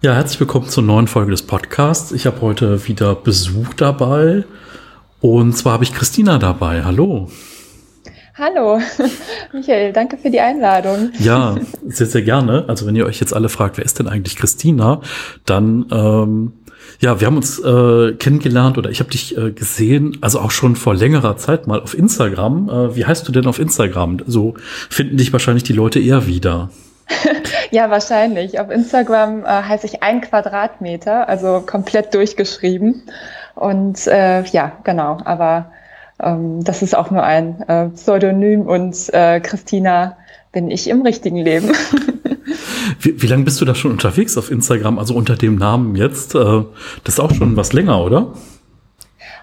Ja, herzlich willkommen zur neuen Folge des Podcasts. Ich habe heute wieder Besuch dabei. Und zwar habe ich Christina dabei. Hallo. Hallo, Michael, danke für die Einladung. Ja, sehr, sehr gerne. Also wenn ihr euch jetzt alle fragt, wer ist denn eigentlich Christina, dann ähm, ja, wir haben uns äh, kennengelernt oder ich habe dich äh, gesehen, also auch schon vor längerer Zeit mal auf Instagram. Äh, wie heißt du denn auf Instagram? So finden dich wahrscheinlich die Leute eher wieder. ja, wahrscheinlich. Auf Instagram äh, heiße ich ein Quadratmeter, also komplett durchgeschrieben. Und äh, ja, genau, aber ähm, das ist auch nur ein äh, Pseudonym und äh, Christina bin ich im richtigen Leben. wie, wie lange bist du da schon unterwegs auf Instagram, also unter dem Namen jetzt? Äh, das ist auch schon was länger, oder?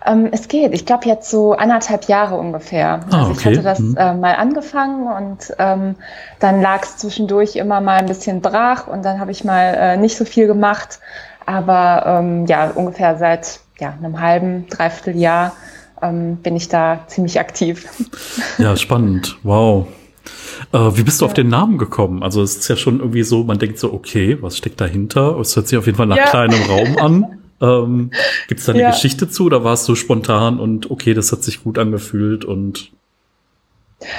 Ähm, es geht. Ich glaube jetzt so anderthalb Jahre ungefähr. Ah, also ich hatte das hm. äh, mal angefangen und ähm, dann lag es zwischendurch immer mal ein bisschen brach und dann habe ich mal äh, nicht so viel gemacht. Aber ähm, ja, ungefähr seit ja, einem halben, dreiviertel Jahr ähm, bin ich da ziemlich aktiv. Ja, spannend. Wow. Äh, wie bist du ja. auf den Namen gekommen? Also es ist ja schon irgendwie so, man denkt so, okay, was steckt dahinter? Es hört sich auf jeden Fall nach ja. kleinem Raum an. Ähm, Gibt es da eine ja. Geschichte zu oder war es so spontan und okay, das hat sich gut angefühlt und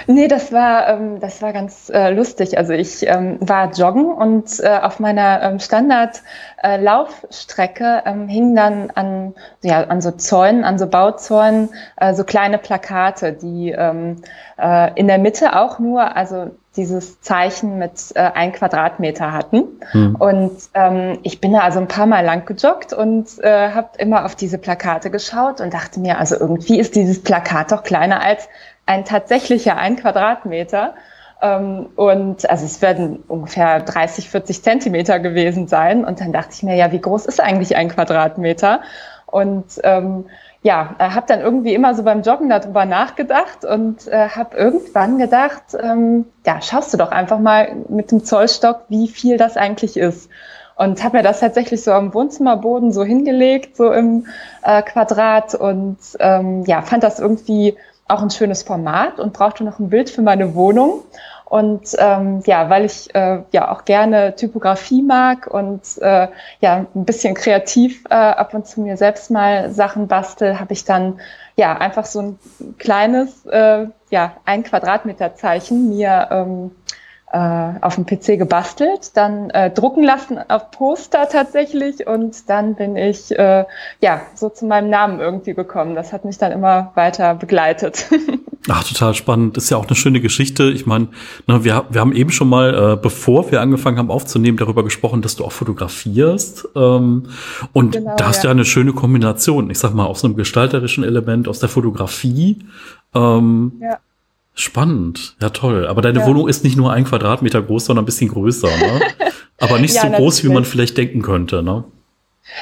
Nee, das war, ähm, das war ganz äh, lustig. Also ich ähm, war joggen und äh, auf meiner ähm, Standard-Laufstrecke äh, ähm, hingen dann an, ja, an so Zäunen, an so Bauzäunen, äh, so kleine Plakate, die ähm, äh, in der Mitte auch nur, also dieses Zeichen mit äh, ein Quadratmeter hatten. Hm. Und ähm, ich bin da also ein paar Mal lang gejoggt und äh, habe immer auf diese Plakate geschaut und dachte mir, also irgendwie ist dieses Plakat doch kleiner als ein tatsächlicher ein Quadratmeter. Ähm, und also es werden ungefähr 30, 40 Zentimeter gewesen sein. Und dann dachte ich mir, ja, wie groß ist eigentlich ein Quadratmeter? Und ähm, ja, habe dann irgendwie immer so beim Joggen darüber nachgedacht und äh, habe irgendwann gedacht, ähm, ja, schaust du doch einfach mal mit dem Zollstock, wie viel das eigentlich ist. Und habe mir das tatsächlich so am Wohnzimmerboden so hingelegt, so im äh, Quadrat und ähm, ja, fand das irgendwie auch ein schönes Format und brauchte noch ein Bild für meine Wohnung. Und ähm, ja, weil ich äh, ja auch gerne Typografie mag und äh, ja ein bisschen kreativ äh, ab und zu mir selbst mal Sachen bastel, habe ich dann ja einfach so ein kleines äh, ja ein Quadratmeter Zeichen mir ähm, äh, auf dem PC gebastelt, dann äh, drucken lassen auf Poster tatsächlich und dann bin ich äh, ja so zu meinem Namen irgendwie gekommen. Das hat mich dann immer weiter begleitet. Ach, total spannend. ist ja auch eine schöne Geschichte. Ich meine, ne, wir, wir haben eben schon mal, äh, bevor wir angefangen haben aufzunehmen, darüber gesprochen, dass du auch fotografierst. Ähm, und genau, da hast du ja. ja eine schöne Kombination. Ich sag mal, aus einem gestalterischen Element, aus der Fotografie. Ähm, ja. Spannend, ja toll. Aber deine ja. Wohnung ist nicht nur ein Quadratmeter groß, sondern ein bisschen größer, ne? Aber nicht ja, so groß, wie man vielleicht denken könnte, ne?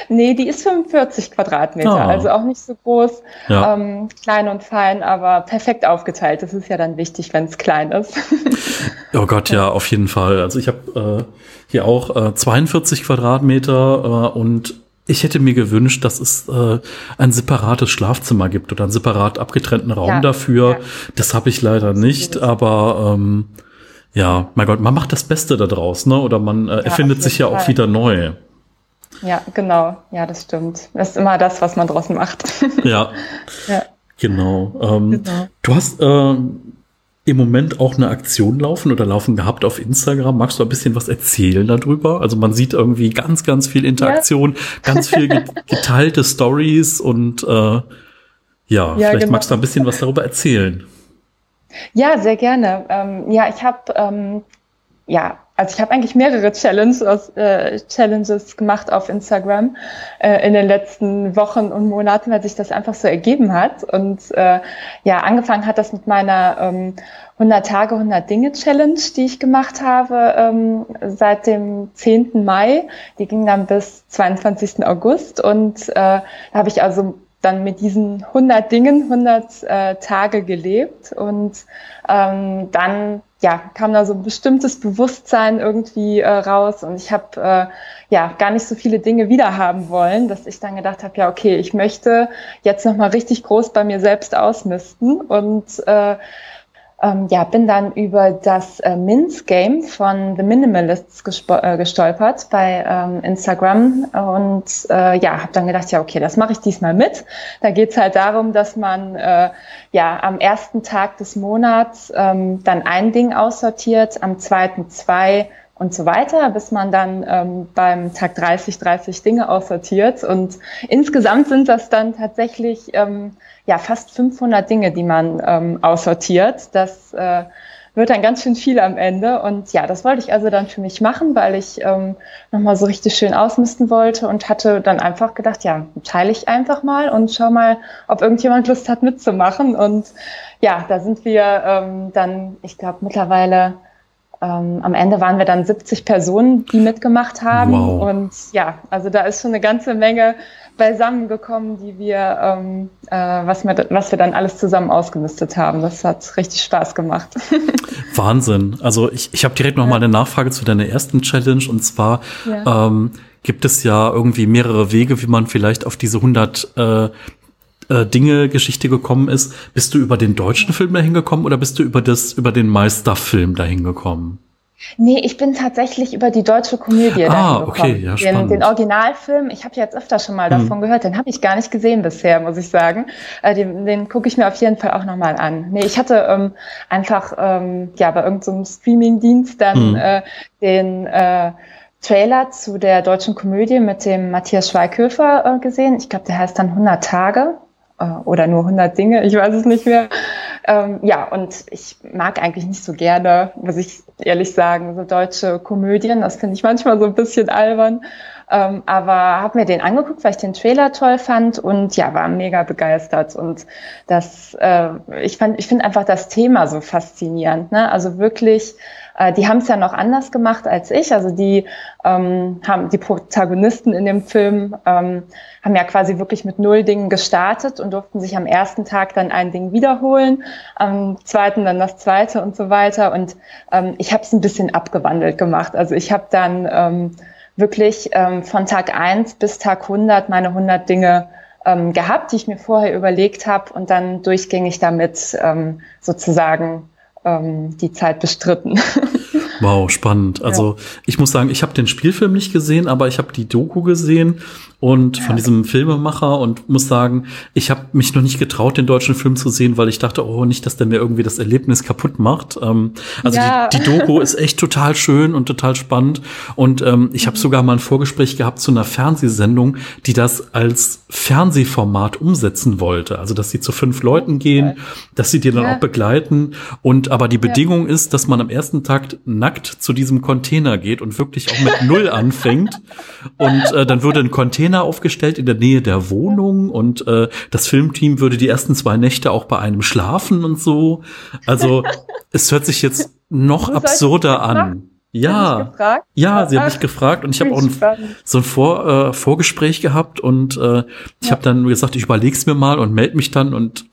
Nee, die ist 45 Quadratmeter, ah. also auch nicht so groß, ja. ähm, klein und fein, aber perfekt aufgeteilt. Das ist ja dann wichtig, wenn es klein ist. oh Gott, ja, auf jeden Fall. Also ich habe äh, hier auch äh, 42 Quadratmeter äh, und ich hätte mir gewünscht, dass es äh, ein separates Schlafzimmer gibt oder einen separat abgetrennten Raum ja, dafür. Ja. Das habe ich leider nicht, aber ähm, ja, mein Gott, man macht das Beste da draus, ne? Oder man äh, ja, erfindet sich ja Fall. auch wieder neu. Ja, genau. Ja, das stimmt. Das ist immer das, was man draus macht. ja. ja. Genau. Ähm, genau. Du hast äh, im Moment auch eine Aktion laufen oder laufen gehabt auf Instagram. Magst du ein bisschen was erzählen darüber? Also man sieht irgendwie ganz, ganz viel Interaktion, ja. ganz viel geteilte Stories und äh, ja, ja, vielleicht genau. magst du ein bisschen was darüber erzählen. Ja, sehr gerne. Ähm, ja, ich habe ähm, ja also ich habe eigentlich mehrere Challenges, äh, Challenges gemacht auf Instagram äh, in den letzten Wochen und Monaten, weil sich das einfach so ergeben hat. Und äh, ja, angefangen hat das mit meiner ähm, 100 Tage, 100 Dinge Challenge, die ich gemacht habe ähm, seit dem 10. Mai. Die ging dann bis 22. August und äh, da habe ich also dann mit diesen 100 Dingen 100 äh, Tage gelebt und ähm, dann ja, kam da so ein bestimmtes Bewusstsein irgendwie äh, raus und ich habe äh, ja gar nicht so viele Dinge wiederhaben wollen, dass ich dann gedacht habe, ja okay, ich möchte jetzt noch mal richtig groß bei mir selbst ausmisten und äh, ähm, ja, bin dann über das äh, Minz Game von The Minimalists äh, gestolpert bei ähm, Instagram und äh, ja, habe dann gedacht, ja, okay, das mache ich diesmal mit. Da geht's halt darum, dass man äh, ja am ersten Tag des Monats ähm, dann ein Ding aussortiert, am zweiten zwei und so weiter, bis man dann ähm, beim Tag 30 30 Dinge aussortiert. Und insgesamt sind das dann tatsächlich ähm, ja fast 500 Dinge, die man ähm, aussortiert. Das äh, wird dann ganz schön viel am Ende. Und ja, das wollte ich also dann für mich machen, weil ich ähm, nochmal so richtig schön ausmisten wollte und hatte dann einfach gedacht, ja, teile ich einfach mal und schau mal, ob irgendjemand Lust hat mitzumachen. Und ja, da sind wir ähm, dann, ich glaube, mittlerweile ähm, am Ende waren wir dann 70 Personen, die mitgemacht haben. Wow. Und ja, also da ist schon eine ganze Menge beisammengekommen, die wir, ähm, äh, was, wir, was wir dann alles zusammen ausgemistet haben. Das hat richtig Spaß gemacht. Wahnsinn. Also ich, ich habe direkt noch ja. mal eine Nachfrage zu deiner ersten Challenge und zwar ja. ähm, gibt es ja irgendwie mehrere Wege, wie man vielleicht auf diese 100 äh, äh, Dinge Geschichte gekommen ist, bist du über den deutschen Film dahin gekommen oder bist du über das über den Meisterfilm dahin gekommen? Nee, ich bin tatsächlich über die deutsche Komödie ah, dahin okay, ja, den, den Originalfilm, ich habe jetzt öfter schon mal hm. davon gehört, den habe ich gar nicht gesehen bisher, muss ich sagen. Äh, den den gucke ich mir auf jeden Fall auch nochmal an. Nee, ich hatte ähm, einfach ähm, ja bei irgendeinem so Streaming-Dienst dann hm. äh, den äh, Trailer zu der deutschen Komödie mit dem Matthias Schweighöfer äh, gesehen. Ich glaube, der heißt dann 100 Tage. Äh, oder nur 100 Dinge, ich weiß es nicht mehr. Ähm, ja, und ich mag eigentlich nicht so gerne, muss ich ehrlich sagen, so deutsche Komödien. Das finde ich manchmal so ein bisschen albern. Ähm, aber habe mir den angeguckt, weil ich den Trailer toll fand und ja, war mega begeistert. Und das, äh, ich ich finde einfach das Thema so faszinierend. Ne? Also wirklich äh, die haben es ja noch anders gemacht als ich. Also die ähm, haben die Protagonisten in dem Film ähm, haben ja quasi wirklich mit null Dingen gestartet und durften sich am ersten Tag dann ein Ding wiederholen, am zweiten dann das zweite und so weiter. Und ähm, ich habe es ein bisschen abgewandelt gemacht. Also ich habe dann ähm, wirklich ähm, von Tag eins bis Tag 100 meine 100 Dinge ähm, gehabt, die ich mir vorher überlegt habe und dann durchgängig damit ähm, sozusagen ähm, die Zeit bestritten. Wow, spannend. Also ja. ich muss sagen, ich habe den Spielfilm nicht gesehen, aber ich habe die Doku gesehen und von diesem Filmemacher und muss sagen, ich habe mich noch nicht getraut, den deutschen Film zu sehen, weil ich dachte, oh, nicht, dass der mir irgendwie das Erlebnis kaputt macht. Ähm, also ja. die, die, Doku ist echt total schön und total spannend. Und ähm, ich habe mhm. sogar mal ein Vorgespräch gehabt zu einer Fernsehsendung, die das als Fernsehformat umsetzen wollte. Also dass sie zu fünf Leuten gehen, dass sie dir dann ja. auch begleiten. Und aber die Bedingung ist, dass man am ersten Tag nackt zu diesem Container geht und wirklich auch mit Null anfängt. Und äh, dann würde ein Container aufgestellt in der Nähe der Wohnung und äh, das Filmteam würde die ersten zwei Nächte auch bei einem schlafen und so. Also es hört sich jetzt noch absurder an. Ja, ja, sie hat mich gefragt und ich habe auch ein, so ein Vor, äh, Vorgespräch gehabt und äh, ich ja. habe dann gesagt, ich überleg's mir mal und melde mich dann und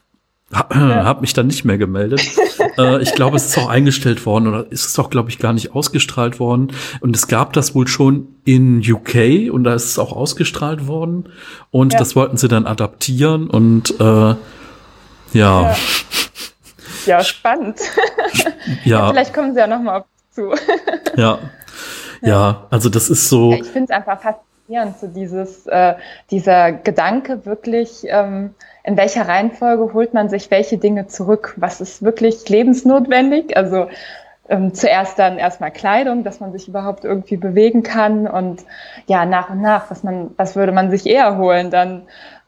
ja. habe mich dann nicht mehr gemeldet. äh, ich glaube, es ist auch eingestellt worden oder ist es auch, glaube ich, gar nicht ausgestrahlt worden. Und es gab das wohl schon in UK und da ist es auch ausgestrahlt worden und ja. das wollten sie dann adaptieren und äh, ja. ja. Ja, spannend. Ja. vielleicht kommen sie ja noch mal auf zu. ja. Ja, also das ist so. Ich finde es einfach faszinierend, so dieses, äh, dieser Gedanke wirklich, ähm, in welcher Reihenfolge holt man sich welche Dinge zurück? Was ist wirklich lebensnotwendig? Also ähm, zuerst dann erstmal Kleidung, dass man sich überhaupt irgendwie bewegen kann und ja, nach und nach, was man, was würde man sich eher holen? Dann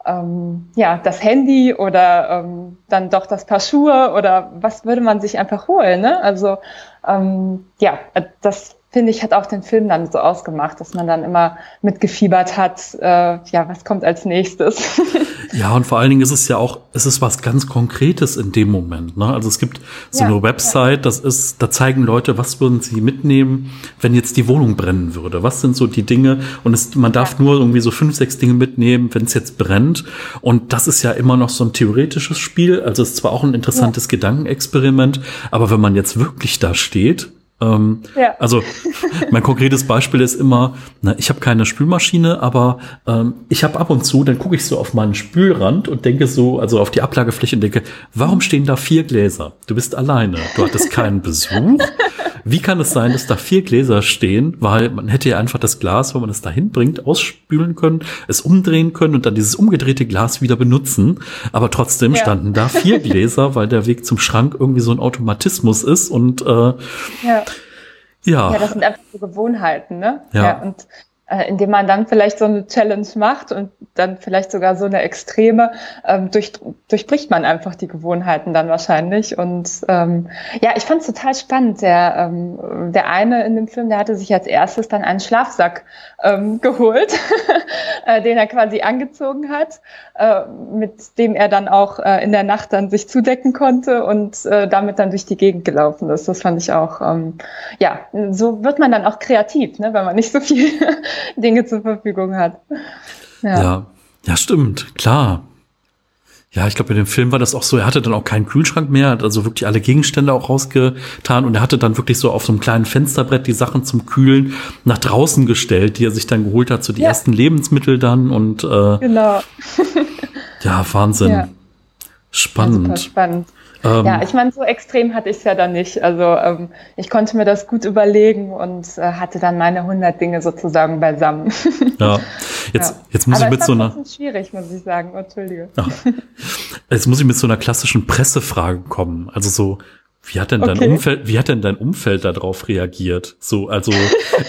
ähm, ja, das Handy oder ähm, dann doch das Paar Schuhe oder was würde man sich einfach holen? Ne? Also ähm, ja, das finde ich, hat auch den Film dann so ausgemacht, dass man dann immer mitgefiebert hat, äh, ja, was kommt als nächstes. ja, und vor allen Dingen ist es ja auch, es ist was ganz Konkretes in dem Moment. Ne? Also es gibt so ja, eine Website, ja. das ist, da zeigen Leute, was würden sie mitnehmen, wenn jetzt die Wohnung brennen würde. Was sind so die Dinge? Und es, man darf ja. nur irgendwie so fünf, sechs Dinge mitnehmen, wenn es jetzt brennt. Und das ist ja immer noch so ein theoretisches Spiel. Also es ist zwar auch ein interessantes Gedankenexperiment, aber wenn man jetzt wirklich da steht, Ähm, ja. Also mein konkretes Beispiel ist immer, na, ich habe keine Spülmaschine, aber ähm, ich habe ab und zu, dann gucke ich so auf meinen Spülrand und denke so, also auf die Ablagefläche und denke, warum stehen da vier Gläser? Du bist alleine, du hattest keinen Besuch. Wie kann es sein, dass da vier Gläser stehen? Weil man hätte ja einfach das Glas, wenn man es da hinbringt, ausspülen können, es umdrehen können und dann dieses umgedrehte Glas wieder benutzen. Aber trotzdem ja. standen da vier Gläser, weil der Weg zum Schrank irgendwie so ein Automatismus ist und äh, ja. ja. Ja, das sind einfach so Gewohnheiten, ne? Ja. ja und äh, indem man dann vielleicht so eine Challenge macht und dann vielleicht sogar so eine Extreme, ähm, durch, durchbricht man einfach die Gewohnheiten dann wahrscheinlich. Und ähm, ja, ich fand es total spannend. Der, ähm, der eine in dem Film, der hatte sich als erstes dann einen Schlafsack ähm, geholt, äh, den er quasi angezogen hat, äh, mit dem er dann auch äh, in der Nacht dann sich zudecken konnte und äh, damit dann durch die Gegend gelaufen ist. Das fand ich auch, ähm, ja, so wird man dann auch kreativ, ne, wenn man nicht so viel Dinge zur Verfügung hat. Ja, ja, ja stimmt, klar. Ja, ich glaube, in dem Film war das auch so, er hatte dann auch keinen Kühlschrank mehr, hat also wirklich alle Gegenstände auch rausgetan und er hatte dann wirklich so auf so einem kleinen Fensterbrett die Sachen zum Kühlen nach draußen gestellt, die er sich dann geholt hat, so die ja. ersten Lebensmittel dann und äh, genau. ja, Wahnsinn. Ja. Spannend. Ja, spannend. Ähm, ja, ich meine, so extrem hatte ich es ja dann nicht. Also ähm, ich konnte mir das gut überlegen und äh, hatte dann meine 100 Dinge sozusagen beisammen. Ja, jetzt, ja. jetzt muss Aber ich mit so einer... Schwierig, muss ich sagen. Entschuldige. Ja. Jetzt muss ich mit so einer klassischen Pressefrage kommen. Also so, wie hat denn dein okay. Umfeld, wie hat denn dein Umfeld darauf reagiert? So, also,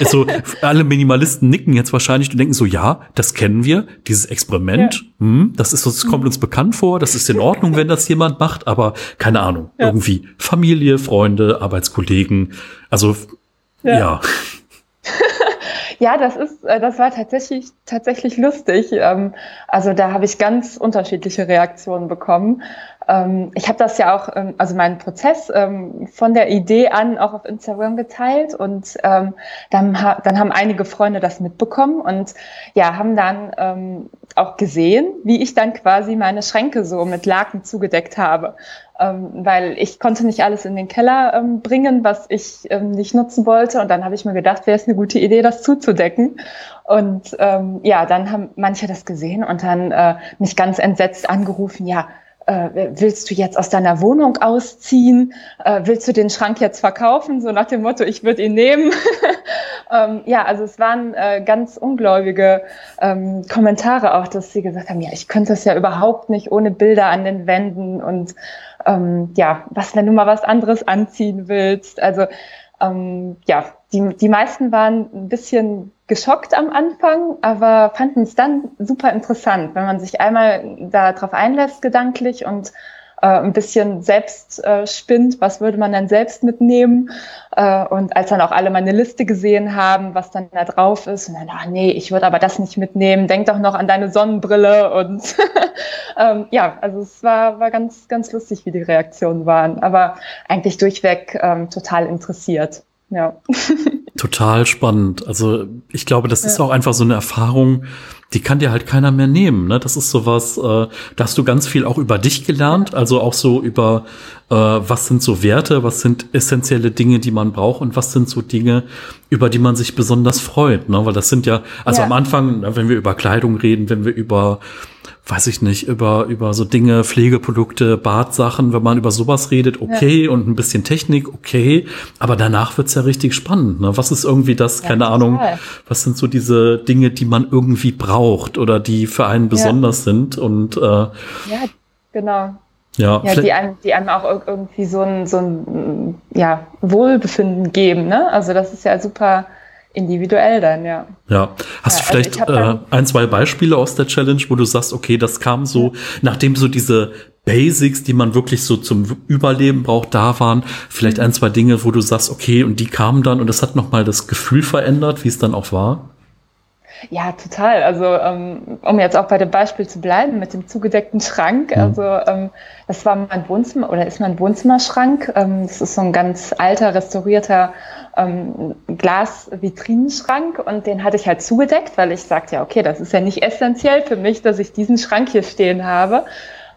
so, alle Minimalisten nicken jetzt wahrscheinlich und denken so, ja, das kennen wir, dieses Experiment, ja. hm, das ist, das kommt uns bekannt vor, das ist in Ordnung, wenn das jemand macht, aber keine Ahnung, ja. irgendwie Familie, Freunde, Arbeitskollegen, also, ja. ja. Ja, das ist, äh, das war tatsächlich, tatsächlich lustig. Ähm, also da habe ich ganz unterschiedliche Reaktionen bekommen. Ähm, ich habe das ja auch, ähm, also meinen Prozess von der Idee an auch auf Instagram geteilt und dann, dann haben einige Freunde das mitbekommen und ja, haben dann auch gesehen, wie ich dann quasi meine Schränke so mit Laken zugedeckt habe ähm, weil ich konnte nicht alles in den Keller ähm, bringen, was ich ähm, nicht nutzen wollte. Und dann habe ich mir gedacht, wäre es eine gute Idee, das zuzudecken. Und ähm, ja, dann haben manche das gesehen und dann äh, mich ganz entsetzt angerufen, ja, äh, willst du jetzt aus deiner Wohnung ausziehen? Äh, willst du den Schrank jetzt verkaufen? So nach dem Motto, ich würde ihn nehmen. ähm, ja, also es waren äh, ganz ungläubige ähm, Kommentare auch, dass sie gesagt haben, ja, ich könnte es ja überhaupt nicht ohne Bilder an den Wänden und ähm, ja, was, wenn du mal was anderes anziehen willst. Also ähm, ja, die, die meisten waren ein bisschen geschockt am Anfang, aber fanden es dann super interessant, wenn man sich einmal darauf einlässt gedanklich und äh, ein bisschen selbst äh, spinnt, was würde man dann selbst mitnehmen. Äh, und als dann auch alle meine Liste gesehen haben, was dann da drauf ist, und dann, ach nee, ich würde aber das nicht mitnehmen, denk doch noch an deine Sonnenbrille und ähm, ja, also es war, war ganz, ganz lustig, wie die Reaktionen waren, aber eigentlich durchweg ähm, total interessiert. Ja. Total spannend. Also ich glaube, das ja. ist auch einfach so eine Erfahrung, die kann dir halt keiner mehr nehmen. Ne? Das ist sowas, äh, da hast du ganz viel auch über dich gelernt, also auch so über, äh, was sind so Werte, was sind essentielle Dinge, die man braucht und was sind so Dinge, über die man sich besonders freut. Ne? Weil das sind ja, also ja. am Anfang, wenn wir über Kleidung reden, wenn wir über weiß ich nicht, über, über so Dinge, Pflegeprodukte, Badsachen, wenn man über sowas redet, okay, ja. und ein bisschen Technik, okay, aber danach wird's ja richtig spannend. Ne? Was ist irgendwie das, ja, keine total. Ahnung, was sind so diese Dinge, die man irgendwie braucht oder die für einen besonders ja. sind und äh, Ja, genau. Ja, ja die, einem, die einem auch irgendwie so ein, so ein ja, Wohlbefinden geben. Ne? Also das ist ja super individuell dann, ja. Ja. Hast ja, du also vielleicht also äh, ein, zwei Beispiele aus der Challenge, wo du sagst, okay, das kam so, ja. nachdem so diese Basics, die man wirklich so zum Überleben braucht, da waren, vielleicht ein, zwei Dinge, wo du sagst, okay, und die kamen dann und das hat nochmal das Gefühl verändert, wie es dann auch war? Ja, total. Also ähm, um jetzt auch bei dem Beispiel zu bleiben mit dem zugedeckten Schrank. Mhm. Also ähm, das war mein Wohnzimmer oder ist mein Wohnzimmerschrank. Ähm, das ist so ein ganz alter, restaurierter ähm, Glasvitrinenschrank und den hatte ich halt zugedeckt, weil ich sagte ja, okay, das ist ja nicht essentiell für mich, dass ich diesen Schrank hier stehen habe.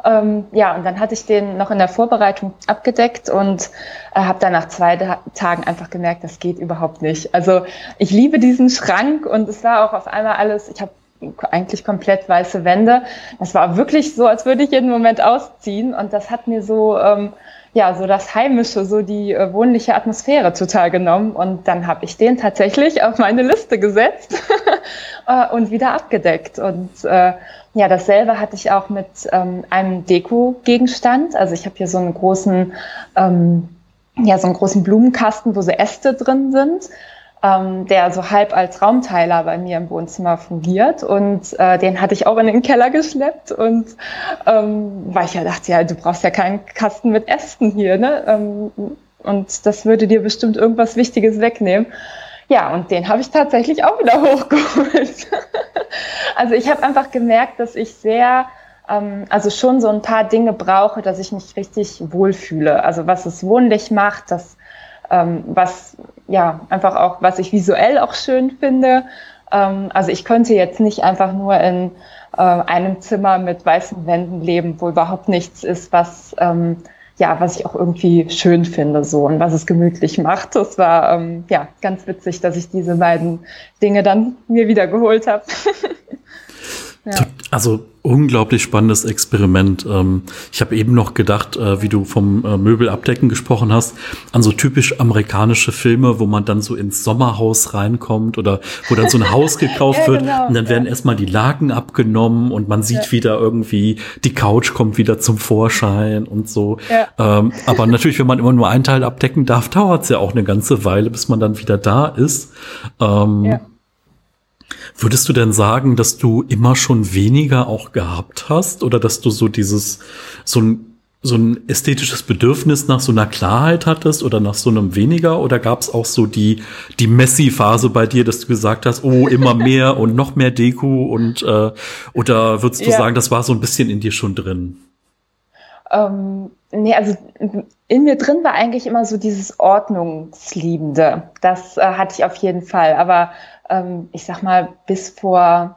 Ähm, ja, und dann hatte ich den noch in der Vorbereitung abgedeckt und äh, habe dann nach zwei Tagen einfach gemerkt, das geht überhaupt nicht. Also ich liebe diesen Schrank und es war auch auf einmal alles, ich habe eigentlich komplett weiße Wände. Das war wirklich so, als würde ich jeden Moment ausziehen und das hat mir so ähm, ja, so das Heimische, so die äh, wohnliche Atmosphäre total genommen. Und dann habe ich den tatsächlich auf meine Liste gesetzt äh, und wieder abgedeckt. Und äh, ja, dasselbe hatte ich auch mit ähm, einem Deko-Gegenstand. Also ich habe hier so einen großen, ähm, ja, so einen großen Blumenkasten, wo so Äste drin sind ähm, der so halb als Raumteiler bei mir im Wohnzimmer fungiert. Und äh, den hatte ich auch in den Keller geschleppt. Und ähm, weil ich ja dachte, ja, du brauchst ja keinen Kasten mit Ästen hier, ne? Ähm, und das würde dir bestimmt irgendwas Wichtiges wegnehmen. Ja, und den habe ich tatsächlich auch wieder hochgeholt. also ich habe einfach gemerkt, dass ich sehr ähm, also schon so ein paar Dinge brauche, dass ich mich richtig wohlfühle. Also was es wohnlich macht, das ähm, was ja einfach auch, was ich visuell auch schön finde. Ähm, also ich könnte jetzt nicht einfach nur in äh, einem Zimmer mit weißen Wänden leben, wo überhaupt nichts ist, was ähm, ja, was ich auch irgendwie schön finde, so und was es gemütlich macht. Das war ähm, ja ganz witzig, dass ich diese beiden Dinge dann mir wieder geholt habe. ja. Also unglaublich spannendes Experiment. Ähm, ich habe eben noch gedacht, äh, wie du vom äh, Möbelabdecken gesprochen hast, an so typisch amerikanische Filme, wo man dann so ins Sommerhaus reinkommt oder wo dann so ein Haus gekauft ja, wird genau, und dann werden erstmal die Laken abgenommen und man sieht ja. wieder irgendwie, die Couch kommt wieder zum Vorschein und so. Ja. Ähm, aber natürlich, wenn man immer nur ein Teil abdecken darf, dauert es ja auch eine ganze Weile, bis man dann wieder da ist. Ähm, ja. Würdest du denn sagen, dass du immer schon weniger auch gehabt hast oder dass du so dieses, so ein, so ein ästhetisches Bedürfnis nach so einer Klarheit hattest oder nach so einem weniger oder gab es auch so die, die Messi-Phase bei dir, dass du gesagt hast, oh, immer mehr und noch mehr Deko und, äh, oder würdest du ja. sagen, das war so ein bisschen in dir schon drin? Ähm, nee, also in mir drin war eigentlich immer so dieses Ordnungsliebende. Das äh, hatte ich auf jeden Fall. Aber ähm, ich sag mal, bis vor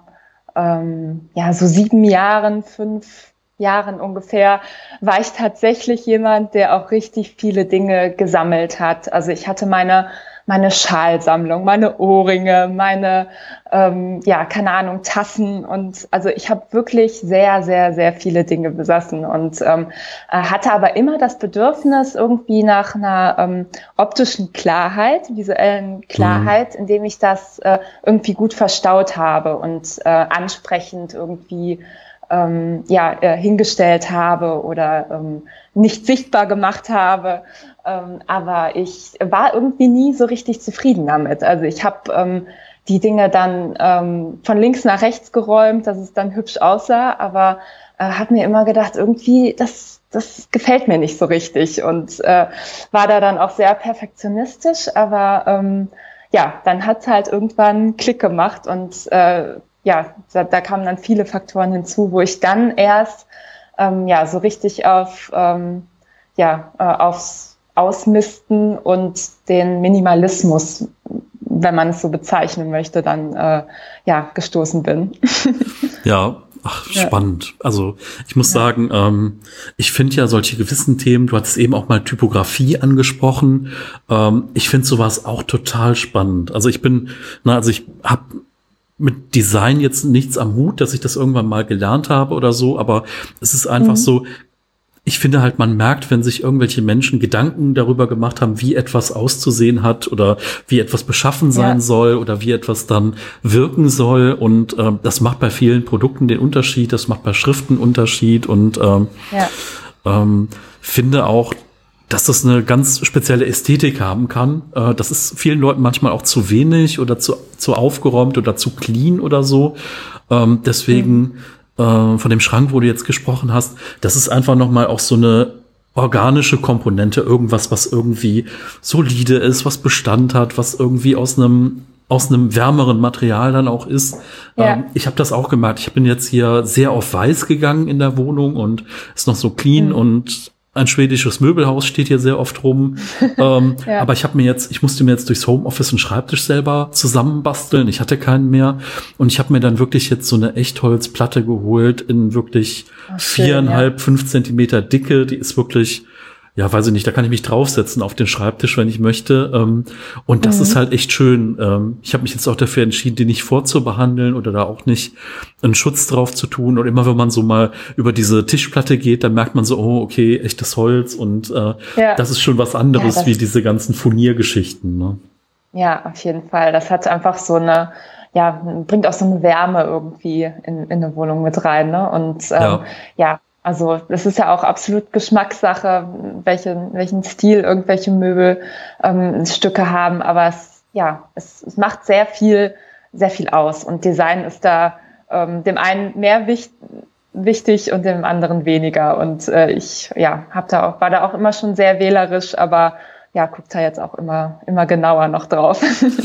ähm, ja, so sieben Jahren, fünf Jahren ungefähr, war ich tatsächlich jemand, der auch richtig viele Dinge gesammelt hat. Also ich hatte meine meine Schalsammlung, meine Ohrringe, meine, ähm, ja, keine Ahnung, Tassen und also ich habe wirklich sehr, sehr, sehr viele Dinge besessen und ähm, äh, hatte aber immer das Bedürfnis irgendwie nach einer ähm, optischen Klarheit, visuellen Klarheit, mhm. indem ich das äh, irgendwie gut verstaut habe und äh, ansprechend irgendwie ähm, ja, äh, hingestellt habe oder ähm, nicht sichtbar gemacht habe. Ähm, aber ich war irgendwie nie so richtig zufrieden damit. Also ich habe ähm, die Dinge dann ähm, von links nach rechts geräumt, dass es dann hübsch aussah, aber äh, habe mir immer gedacht, irgendwie, das, das gefällt mir nicht so richtig und äh, war da dann auch sehr perfektionistisch, aber ähm, ja, dann hat's halt irgendwann Klick gemacht und äh, ja, da, da kamen dann viele Faktoren hinzu, wo ich dann erst ähm, ja so richtig auf ähm, ja äh, aufs Ausmisten und den Minimalismus, wenn man es so bezeichnen möchte, dann äh, ja gestoßen bin. ja, Ach, spannend. Ja. Also ich muss ja. sagen, ähm, ich finde ja solche gewissen Themen, du hattest eben auch mal Typografie angesprochen. Ähm, ich finde sowas auch total spannend. Also ich bin, na, also ich habe mit Design jetzt nichts am Hut, dass ich das irgendwann mal gelernt habe oder so, aber es ist einfach mhm. so, ich finde halt, man merkt, wenn sich irgendwelche Menschen Gedanken darüber gemacht haben, wie etwas auszusehen hat oder wie etwas beschaffen sein ja. soll oder wie etwas dann wirken soll. Und ähm, das macht bei vielen Produkten den Unterschied, das macht bei Schriften Unterschied und ähm, ja. ähm, finde auch, dass das eine ganz spezielle Ästhetik haben kann. Äh, das ist vielen Leuten manchmal auch zu wenig oder zu, zu aufgeräumt oder zu clean oder so. Ähm, deswegen mhm. Äh, von dem Schrank, wo du jetzt gesprochen hast, das ist einfach nochmal auch so eine organische Komponente, irgendwas, was irgendwie solide ist, was Bestand hat, was irgendwie aus einem aus einem wärmeren Material dann auch ist. Ja. Ähm, ich habe das auch gemerkt. Ich bin jetzt hier sehr auf weiß gegangen in der Wohnung und ist noch so clean mhm. und ein schwedisches Möbelhaus steht hier sehr oft rum. ähm, ja. Aber ich habe mir jetzt, ich musste mir jetzt durchs Homeoffice einen Schreibtisch selber zusammenbasteln. Ich hatte keinen mehr. Und ich habe mir dann wirklich jetzt so eine Echtholzplatte geholt in wirklich viereinhalb, ja. fünf Zentimeter Dicke. Die ist wirklich ja, weiß ich nicht, da kann ich mich draufsetzen auf den Schreibtisch, wenn ich möchte. Ähm, und das mhm. ist halt echt schön. Ähm, ich habe mich jetzt auch dafür entschieden, die nicht vorzubehandeln oder da auch nicht einen Schutz drauf zu tun. Und immer wenn man so mal über diese Tischplatte geht, dann merkt man so, oh, okay, echtes Holz. Und äh, ja. das ist schon was anderes ja, wie diese ganzen Furniergeschichten. Ne? Ja, auf jeden Fall. Das hat einfach so eine ja, bringt auch so eine Wärme irgendwie in, in eine Wohnung mit rein. Ne? Und ähm, ja. ja, also das ist ja auch absolut Geschmackssache, welchen, welchen Stil irgendwelche Möbelstücke ähm, haben. Aber es, ja, es, es macht sehr viel, sehr viel aus. Und Design ist da ähm, dem einen mehr wichtig wichtig und dem anderen weniger. Und äh, ich ja, hab da auch, war da auch immer schon sehr wählerisch, aber ja, guckt da jetzt auch immer, immer genauer noch drauf.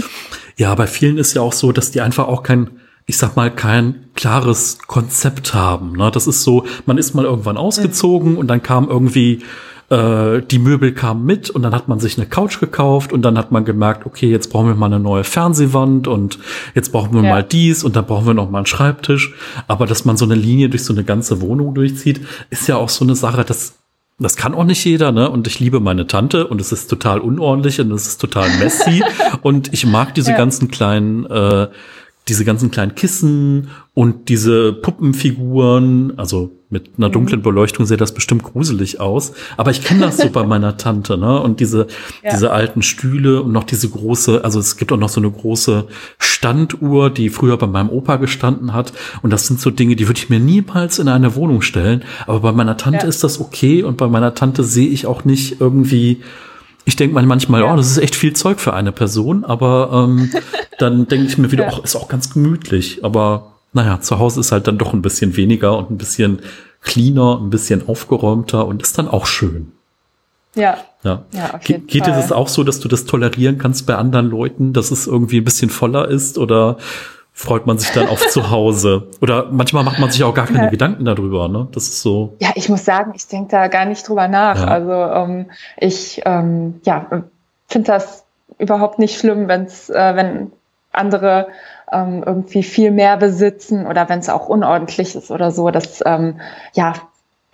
ja, bei vielen ist ja auch so, dass die einfach auch kein ich sag mal, kein klares Konzept haben. Ne? Das ist so, man ist mal irgendwann ausgezogen mhm. und dann kam irgendwie äh, die Möbel kamen mit und dann hat man sich eine Couch gekauft und dann hat man gemerkt, okay, jetzt brauchen wir mal eine neue Fernsehwand und jetzt brauchen wir ja. mal dies und dann brauchen wir noch mal einen Schreibtisch. Aber dass man so eine Linie durch so eine ganze Wohnung durchzieht, ist ja auch so eine Sache, das das kann auch nicht jeder, ne? Und ich liebe meine Tante und es ist total unordentlich und es ist total messy und ich mag diese ja. ganzen kleinen äh, diese ganzen kleinen Kissen und diese Puppenfiguren, also mit einer mhm. dunklen Beleuchtung sieht das bestimmt gruselig aus. Aber ich kenne das so bei meiner Tante, ne? Und diese, ja. diese alten Stühle und noch diese große, also es gibt auch noch so eine große Standuhr, die früher bei meinem Opa gestanden hat. Und das sind so Dinge, die würde ich mir niemals in eine Wohnung stellen. Aber bei meiner Tante ja. ist das okay und bei meiner Tante sehe ich auch nicht irgendwie ich denke manchmal, ja. oh, das ist echt viel Zeug für eine Person, aber ähm, dann denke ich mir wieder, ja. oh, ist auch ganz gemütlich. Aber naja, zu Hause ist halt dann doch ein bisschen weniger und ein bisschen cleaner, ein bisschen aufgeräumter und ist dann auch schön. Ja. Ja. ja Ge geht Fall. dir das auch so, dass du das tolerieren kannst bei anderen Leuten, dass es irgendwie ein bisschen voller ist oder freut man sich dann auf zu Hause. Oder manchmal macht man sich auch gar keine ja. Gedanken darüber, ne? Das ist so. Ja, ich muss sagen, ich denke da gar nicht drüber nach. Ja. Also ähm, ich ähm, ja, finde das überhaupt nicht schlimm, wenn's, äh, wenn andere ähm, irgendwie viel mehr besitzen oder wenn es auch unordentlich ist oder so. Das ähm, ja,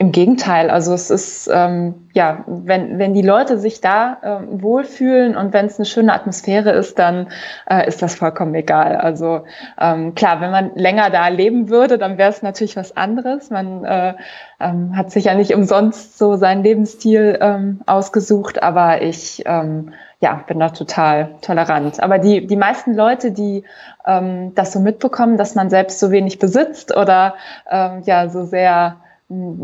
im Gegenteil, also es ist, ähm, ja, wenn, wenn die Leute sich da ähm, wohlfühlen und wenn es eine schöne Atmosphäre ist, dann äh, ist das vollkommen egal. Also ähm, klar, wenn man länger da leben würde, dann wäre es natürlich was anderes. Man äh, ähm, hat sich ja nicht umsonst so seinen Lebensstil ähm, ausgesucht, aber ich ähm, ja, bin da total tolerant. Aber die, die meisten Leute, die ähm, das so mitbekommen, dass man selbst so wenig besitzt oder ähm, ja so sehr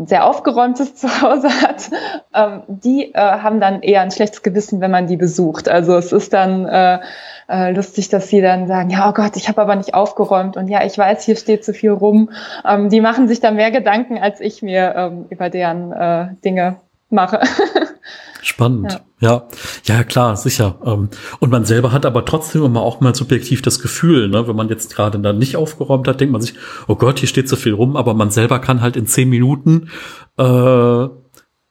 sehr aufgeräumtes Zuhause hat, ähm, die äh, haben dann eher ein schlechtes Gewissen, wenn man die besucht. Also es ist dann äh, äh, lustig, dass sie dann sagen, ja, oh Gott, ich habe aber nicht aufgeräumt und ja, ich weiß, hier steht zu viel rum. Ähm, die machen sich da mehr Gedanken, als ich mir ähm, über deren äh, Dinge mache. Spannend. Ja. ja, ja, klar, sicher. Ähm, und man selber hat aber trotzdem immer auch mal subjektiv das Gefühl, ne, wenn man jetzt gerade dann nicht aufgeräumt hat, denkt man sich, oh Gott, hier steht so viel rum, aber man selber kann halt in zehn Minuten äh,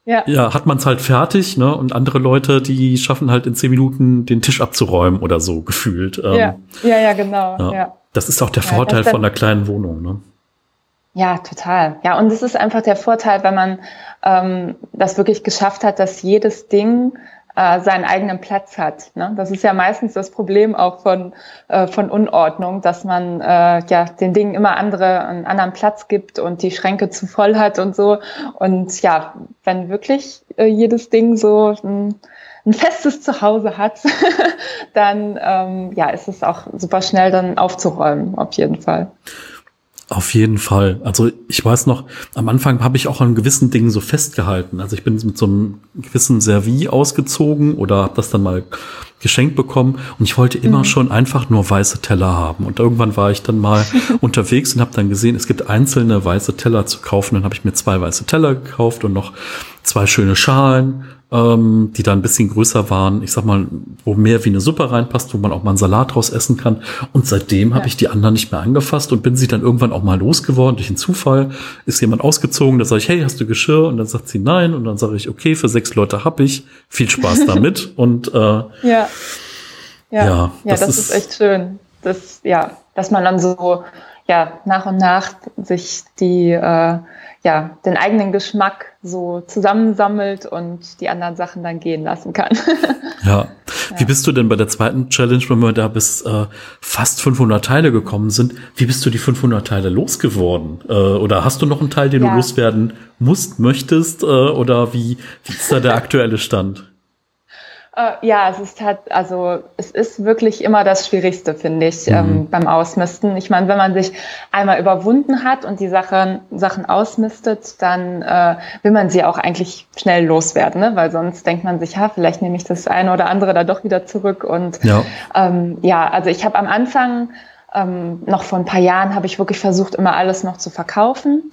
ja. ja, hat man es halt fertig, ne? Und andere Leute, die schaffen halt in zehn Minuten den Tisch abzuräumen oder so gefühlt. Ähm, ja. ja, ja, genau. Ja. ja. Das ist auch der Vorteil von einer kleinen Wohnung, ne? Ja, total. Ja, und es ist einfach der Vorteil, wenn man ähm, das wirklich geschafft hat, dass jedes Ding äh, seinen eigenen Platz hat. Ne? Das ist ja meistens das Problem auch von, äh, von Unordnung, dass man äh, ja den Dingen immer andere, einen anderen Platz gibt und die Schränke zu voll hat und so. Und ja, wenn wirklich äh, jedes Ding so ein, ein festes Zuhause hat, dann ähm, ja, ist es auch super schnell dann aufzuräumen, auf jeden Fall. Auf jeden Fall. Also ich weiß noch, am Anfang habe ich auch an gewissen Dingen so festgehalten. Also ich bin mit so einem gewissen Servi ausgezogen oder habe das dann mal geschenkt bekommen und ich wollte immer mhm. schon einfach nur weiße Teller haben. Und irgendwann war ich dann mal unterwegs und habe dann gesehen, es gibt einzelne weiße Teller zu kaufen. Dann habe ich mir zwei weiße Teller gekauft und noch zwei schöne Schalen, ähm, die da ein bisschen größer waren. Ich sag mal, wo mehr wie eine Suppe reinpasst, wo man auch mal einen Salat draus essen kann. Und seitdem ja. habe ich die anderen nicht mehr angefasst und bin sie dann irgendwann auch mal losgeworden. Durch einen Zufall ist jemand ausgezogen, da sage ich, hey, hast du Geschirr? Und dann sagt sie nein. Und dann sage ich, okay, für sechs Leute hab ich. Viel Spaß damit. und äh, ja. Ja, ja, das, das ist, ist echt schön. Das, ja, dass man dann so ja, nach und nach sich die äh, ja, den eigenen Geschmack so zusammensammelt und die anderen Sachen dann gehen lassen kann. ja. Wie bist du denn bei der zweiten Challenge, wenn wir da bis äh, fast 500 Teile gekommen sind, wie bist du die 500 Teile losgeworden? Äh, oder hast du noch einen Teil, den ja. du loswerden musst, möchtest? Äh, oder wie, wie ist da der aktuelle Stand? Äh, ja, es ist halt, also es ist wirklich immer das Schwierigste, finde ich, mhm. ähm, beim Ausmisten. Ich meine, wenn man sich einmal überwunden hat und die Sachen, Sachen ausmistet, dann äh, will man sie auch eigentlich schnell loswerden, ne? weil sonst denkt man sich, ja, vielleicht nehme ich das eine oder andere da doch wieder zurück. Und ja, ähm, ja also ich habe am Anfang, ähm, noch vor ein paar Jahren, habe ich wirklich versucht, immer alles noch zu verkaufen.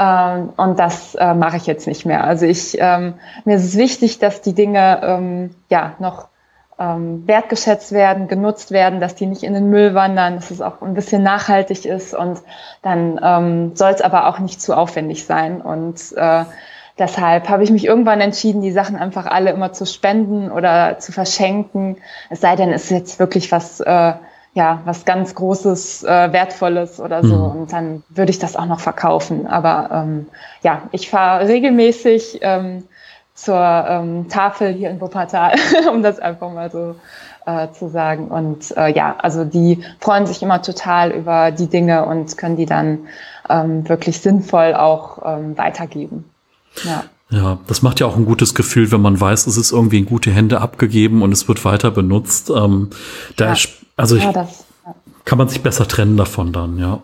Ähm, und das äh, mache ich jetzt nicht mehr. Also ich, ähm, mir ist es wichtig, dass die Dinge ähm, ja noch wertgeschätzt werden, genutzt werden, dass die nicht in den Müll wandern, dass es auch ein bisschen nachhaltig ist und dann soll es aber auch nicht zu aufwendig sein. Und äh, deshalb habe ich mich irgendwann entschieden, die Sachen einfach alle immer zu spenden oder zu verschenken. Es sei denn, es ist jetzt wirklich was äh, ja, was ganz Großes, äh, Wertvolles oder so. Mhm. Und dann würde ich das auch noch verkaufen. Aber ähm, ja, ich fahre regelmäßig ähm, zur ähm, Tafel hier in Wuppertal, um das einfach mal so äh, zu sagen. Und äh, ja, also die freuen sich immer total über die Dinge und können die dann ähm, wirklich sinnvoll auch ähm, weitergeben. Ja. Ja, das macht ja auch ein gutes Gefühl, wenn man weiß, es ist irgendwie in gute Hände abgegeben und es wird weiter benutzt. Ähm, da ja. Also ich, ja, das, ja. kann man sich besser trennen davon dann, ja.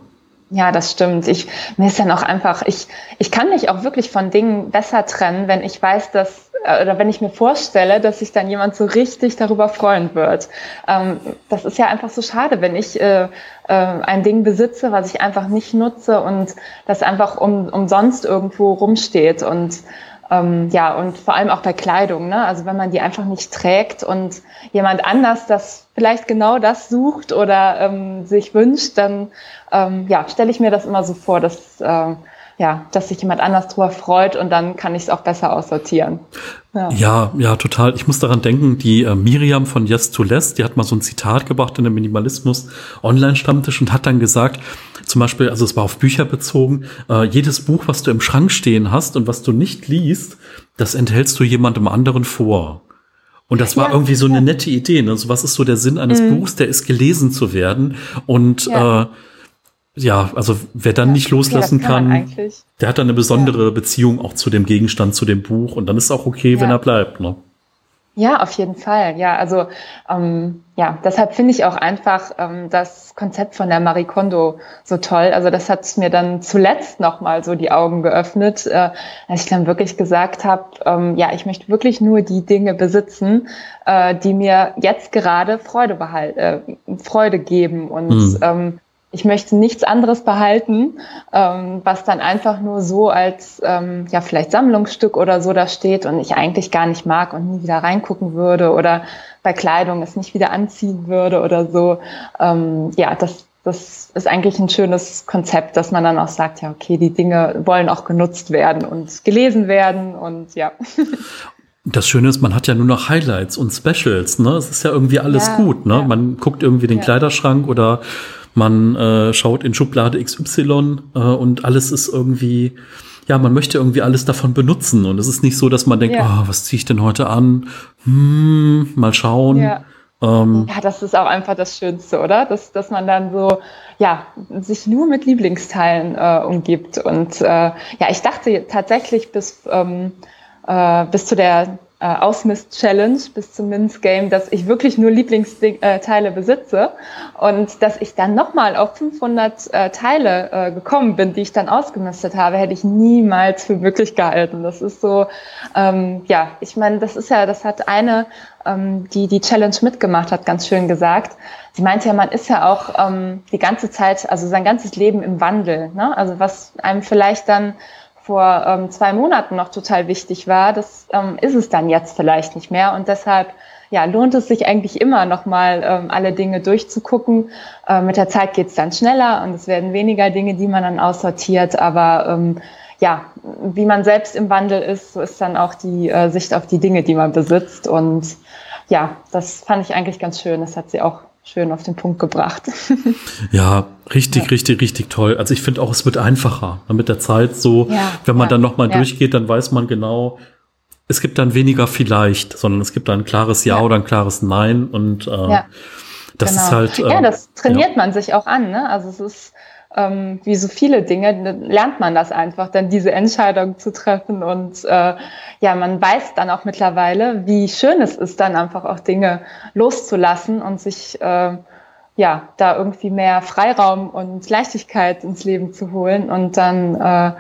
Ja, das stimmt. Ich, mir ist dann auch einfach, ich, ich kann mich auch wirklich von Dingen besser trennen, wenn ich weiß, dass, äh, oder wenn ich mir vorstelle, dass sich dann jemand so richtig darüber freuen wird. Ähm, das ist ja einfach so schade, wenn ich äh, äh, ein Ding besitze, was ich einfach nicht nutze und das einfach um, umsonst irgendwo rumsteht und ähm, ja, und vor allem auch bei Kleidung, ne? Also wenn man die einfach nicht trägt und jemand anders das vielleicht genau das sucht oder ähm, sich wünscht, dann ähm, ja, stelle ich mir das immer so vor, dass äh, ja, dass sich jemand anders drüber freut und dann kann ich es auch besser aussortieren. Ja. ja, ja, total. Ich muss daran denken, die äh, Miriam von Yes to Less, die hat mal so ein Zitat gebracht in der Minimalismus Online-Stammtisch und hat dann gesagt, zum Beispiel, also es war auf Bücher bezogen, äh, jedes Buch, was du im Schrank stehen hast und was du nicht liest, das enthältst du jemandem anderen vor. Und das war ja, irgendwie so eine nette Idee. Ne? Also was ist so der Sinn eines mhm. Buchs? Der ist gelesen zu werden. Und ja. äh, ja, also wer dann ja, nicht loslassen kann, kann der hat dann eine besondere ja. Beziehung auch zu dem Gegenstand, zu dem Buch und dann ist auch okay, wenn er bleibt. Ne? Ja, auf jeden Fall. Ja, also ähm, ja, deshalb finde ich auch einfach ähm, das Konzept von der Marie Kondo so toll. Also das hat mir dann zuletzt nochmal so die Augen geöffnet, äh, als ich dann wirklich gesagt habe, ähm, ja, ich möchte wirklich nur die Dinge besitzen, äh, die mir jetzt gerade Freude behalten, äh, Freude geben und mhm. ähm, ich möchte nichts anderes behalten, ähm, was dann einfach nur so als ähm, ja vielleicht Sammlungsstück oder so da steht und ich eigentlich gar nicht mag und nie wieder reingucken würde oder bei Kleidung es nicht wieder anziehen würde oder so. Ähm, ja, das, das ist eigentlich ein schönes Konzept, dass man dann auch sagt, ja, okay, die Dinge wollen auch genutzt werden und gelesen werden und ja. Das Schöne ist, man hat ja nur noch Highlights und Specials, ne? Es ist ja irgendwie alles ja, gut, ne? Ja. Man guckt irgendwie den ja. Kleiderschrank oder man äh, schaut in Schublade XY äh, und alles ist irgendwie, ja, man möchte irgendwie alles davon benutzen. Und es ist nicht so, dass man denkt, ja. oh, was ziehe ich denn heute an? Hm, mal schauen. Ja. Ähm, ja, das ist auch einfach das Schönste, oder? Dass, dass man dann so, ja, sich nur mit Lieblingsteilen äh, umgibt. Und äh, ja, ich dachte tatsächlich bis, ähm, äh, bis zu der äh, Ausmist-Challenge bis zum Minz-Game, dass ich wirklich nur Lieblingsteile besitze und dass ich dann nochmal auf 500 äh, Teile äh, gekommen bin, die ich dann ausgemistet habe, hätte ich niemals für möglich gehalten. Das ist so, ähm, ja, ich meine, das ist ja, das hat eine, ähm, die die Challenge mitgemacht hat, ganz schön gesagt. Sie meinte ja, man ist ja auch ähm, die ganze Zeit, also sein ganzes Leben im Wandel. Ne? Also was einem vielleicht dann vor ähm, zwei Monaten noch total wichtig war, das ähm, ist es dann jetzt vielleicht nicht mehr. Und deshalb ja, lohnt es sich eigentlich immer nochmal ähm, alle Dinge durchzugucken. Äh, mit der Zeit geht es dann schneller und es werden weniger Dinge, die man dann aussortiert. Aber ähm, ja, wie man selbst im Wandel ist, so ist dann auch die äh, Sicht auf die Dinge, die man besitzt. Und ja, das fand ich eigentlich ganz schön. Das hat sie auch schön auf den Punkt gebracht. ja, richtig, ja. richtig, richtig toll. Also ich finde auch, es wird einfacher ne, mit der Zeit so, ja, wenn man ja, dann nochmal ja. durchgeht, dann weiß man genau, es gibt dann weniger vielleicht, sondern es gibt dann ein klares Ja, oder ein klares Nein und äh, das genau. ist halt. Äh, ja, das trainiert man sich auch an, ne? Also es ist ähm, wie so viele Dinge, lernt man das einfach, dann diese Entscheidung zu treffen. Und äh, ja, man weiß dann auch mittlerweile, wie schön es ist, dann einfach auch Dinge loszulassen und sich äh, ja da irgendwie mehr Freiraum und Leichtigkeit ins Leben zu holen und dann äh,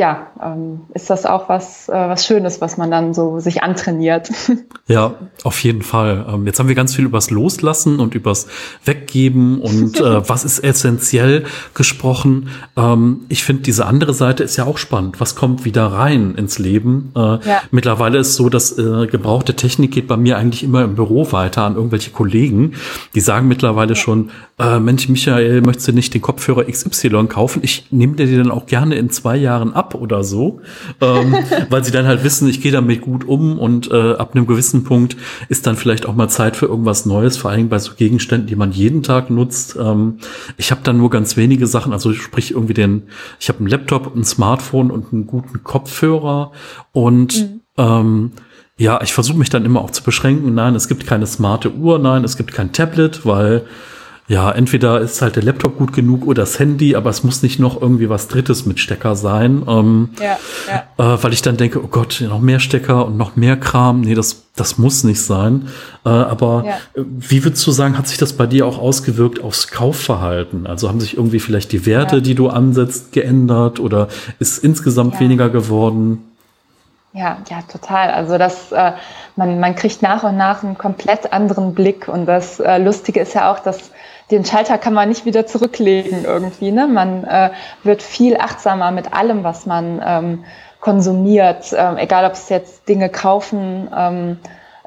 ja, ähm, ist das auch was, äh, was Schönes, was man dann so sich antrainiert. Ja, auf jeden Fall. Ähm, jetzt haben wir ganz viel übers Loslassen und übers Weggeben und äh, was ist essentiell gesprochen. Ähm, ich finde, diese andere Seite ist ja auch spannend. Was kommt wieder rein ins Leben? Äh, ja. Mittlerweile ist so, dass äh, gebrauchte Technik geht bei mir eigentlich immer im Büro weiter an irgendwelche Kollegen. Die sagen mittlerweile ja. schon, äh, Mensch, Michael, möchtest du nicht den Kopfhörer XY kaufen? Ich nehme dir den dann auch gerne in zwei Jahren ab oder so, ähm, weil sie dann halt wissen, ich gehe damit gut um und äh, ab einem gewissen Punkt ist dann vielleicht auch mal Zeit für irgendwas Neues, vor allem bei so Gegenständen, die man jeden Tag nutzt. Ähm, ich habe dann nur ganz wenige Sachen, also sprich irgendwie den, ich habe einen Laptop, ein Smartphone und einen guten Kopfhörer und mhm. ähm, ja, ich versuche mich dann immer auch zu beschränken. Nein, es gibt keine smarte Uhr, nein, es gibt kein Tablet, weil ja, entweder ist halt der Laptop gut genug oder das Handy, aber es muss nicht noch irgendwie was Drittes mit Stecker sein. Ähm, ja, ja. Äh, weil ich dann denke, oh Gott, noch mehr Stecker und noch mehr Kram. Nee, das, das muss nicht sein. Äh, aber ja. wie würdest du sagen, hat sich das bei dir auch ausgewirkt aufs Kaufverhalten? Also haben sich irgendwie vielleicht die Werte, die du ansetzt, geändert oder ist insgesamt weniger geworden? Ja, ja, total. Also das, äh, man, man kriegt nach und nach einen komplett anderen Blick. Und das äh, Lustige ist ja auch, dass den Schalter kann man nicht wieder zurücklegen irgendwie. Ne? Man äh, wird viel achtsamer mit allem, was man ähm, konsumiert, ähm, egal ob es jetzt Dinge kaufen ähm,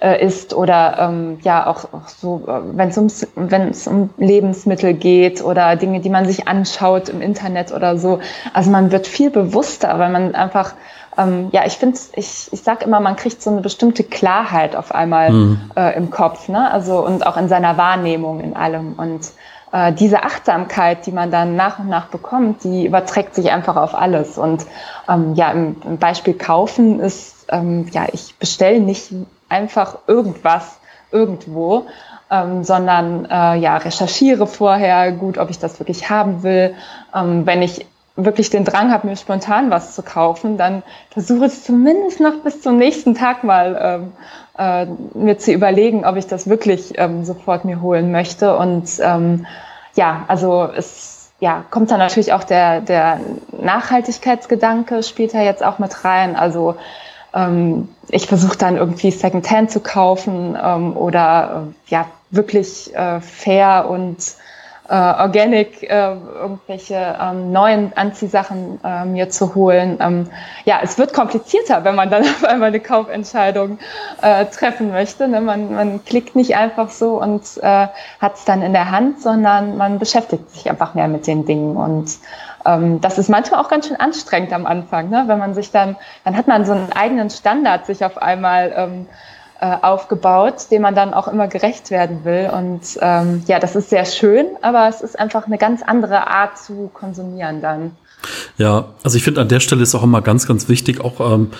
äh, ist oder ähm, ja auch, auch so, äh, wenn es ums, wenn es um Lebensmittel geht oder Dinge, die man sich anschaut im Internet oder so. Also man wird viel bewusster, weil man einfach ähm, ja, ich finde, ich, ich sage immer, man kriegt so eine bestimmte Klarheit auf einmal mhm. äh, im Kopf, ne? Also und auch in seiner Wahrnehmung in allem. Und äh, diese Achtsamkeit, die man dann nach und nach bekommt, die überträgt sich einfach auf alles. Und ähm, ja, im, im Beispiel kaufen ist, ähm, ja, ich bestelle nicht einfach irgendwas irgendwo, ähm, sondern äh, ja, recherchiere vorher gut, ob ich das wirklich haben will. Ähm, wenn ich wirklich den Drang habe, mir spontan was zu kaufen, dann versuche ich zumindest noch bis zum nächsten Tag mal ähm, äh, mir zu überlegen, ob ich das wirklich ähm, sofort mir holen möchte. Und ähm, ja, also es ja, kommt dann natürlich auch der, der Nachhaltigkeitsgedanke spielt da jetzt auch mit rein. Also ähm, ich versuche dann irgendwie Secondhand zu kaufen ähm, oder äh, ja wirklich äh, fair und äh, Organic äh, irgendwelche ähm, neuen Anziehsachen äh, mir zu holen. Ähm, ja, es wird komplizierter, wenn man dann auf einmal eine Kaufentscheidung äh, treffen möchte. Ne? Man, man klickt nicht einfach so und äh, hat es dann in der Hand, sondern man beschäftigt sich einfach mehr mit den Dingen und ähm, das ist manchmal auch ganz schön anstrengend am Anfang, ne? wenn man sich dann, dann hat man so einen eigenen Standard sich auf einmal ähm, äh, aufgebaut, dem man dann auch immer gerecht werden will. Und ähm, ja, das ist sehr schön, aber es ist einfach eine ganz andere Art zu konsumieren dann. Ja, also ich finde an der Stelle ist auch immer ganz, ganz wichtig, auch ähm,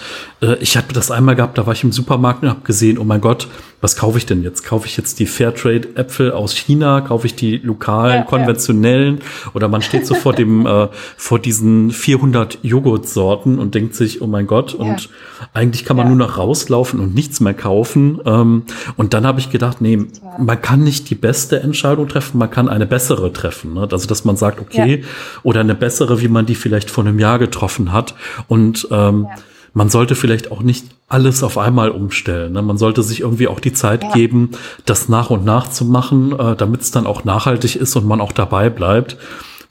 äh, ich hatte das einmal gehabt, da war ich im Supermarkt und habe gesehen, oh mein Gott, was kaufe ich denn jetzt? Kaufe ich jetzt die Fairtrade-Äpfel aus China? Kaufe ich die lokalen, ja, konventionellen? Ja. Oder man steht so vor dem, äh, vor diesen 400 Joghurtsorten und denkt sich, oh mein Gott, und ja. eigentlich kann man nur noch rauslaufen und nichts mehr kaufen. Ähm, und dann habe ich gedacht, nee, man kann nicht die beste Entscheidung treffen, man kann eine bessere treffen. Ne? Also, dass man sagt, okay, oder eine bessere, wie man die vielleicht vor einem Jahr getroffen hat. Und ähm, man sollte vielleicht auch nicht alles auf einmal umstellen. Ne? Man sollte sich irgendwie auch die Zeit ja. geben, das nach und nach zu machen, äh, damit es dann auch nachhaltig ist und man auch dabei bleibt.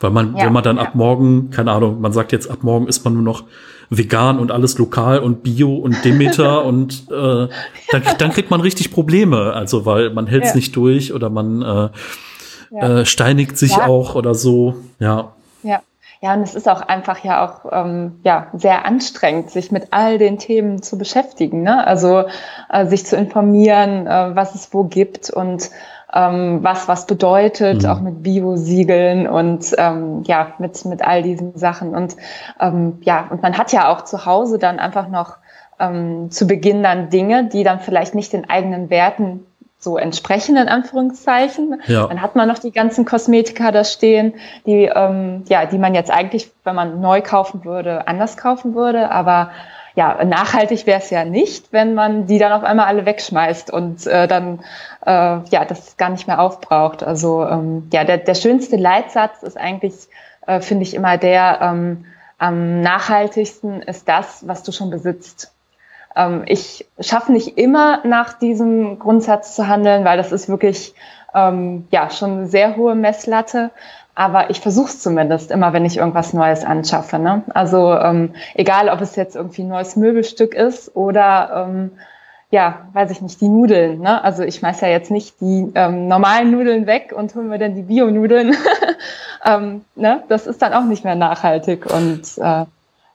Weil man, ja, wenn man dann ja. ab morgen, keine Ahnung, man sagt jetzt ab morgen ist man nur noch vegan und alles lokal und bio und Demeter und äh, dann, dann kriegt man richtig Probleme. Also weil man hält es ja. nicht durch oder man äh, äh, steinigt sich auch oder so. Ja. Ja. Ja, und es ist auch einfach ja auch ähm, ja sehr anstrengend, sich mit all den Themen zu beschäftigen. Ne? Also äh, sich zu informieren, äh, was es wo gibt und ähm, was was bedeutet, mhm. auch mit Bio-Siegeln und ähm, ja mit mit all diesen Sachen und ähm, ja und man hat ja auch zu Hause dann einfach noch ähm, zu Beginn dann Dinge, die dann vielleicht nicht den eigenen Werten so entsprechen, in Anführungszeichen. Ja. Dann hat man noch die ganzen Kosmetika da stehen, die, ähm, ja, die man jetzt eigentlich, wenn man neu kaufen würde, anders kaufen würde. Aber ja, nachhaltig wäre es ja nicht, wenn man die dann auf einmal alle wegschmeißt und äh, dann äh, ja das gar nicht mehr aufbraucht. Also ähm, ja, der, der schönste Leitsatz ist eigentlich, äh, finde ich, immer der, ähm, am nachhaltigsten ist das, was du schon besitzt. Ähm, ich schaffe nicht immer nach diesem Grundsatz zu handeln, weil das ist wirklich ähm, ja schon eine sehr hohe Messlatte. Aber ich versuche es zumindest immer, wenn ich irgendwas Neues anschaffe. Ne? Also ähm, egal, ob es jetzt irgendwie ein neues Möbelstück ist oder ähm, ja, weiß ich nicht, die Nudeln. Ne? Also ich schmeiß ja jetzt nicht die ähm, normalen Nudeln weg und hole mir dann die Bio-Nudeln. ähm, ne? Das ist dann auch nicht mehr nachhaltig und äh,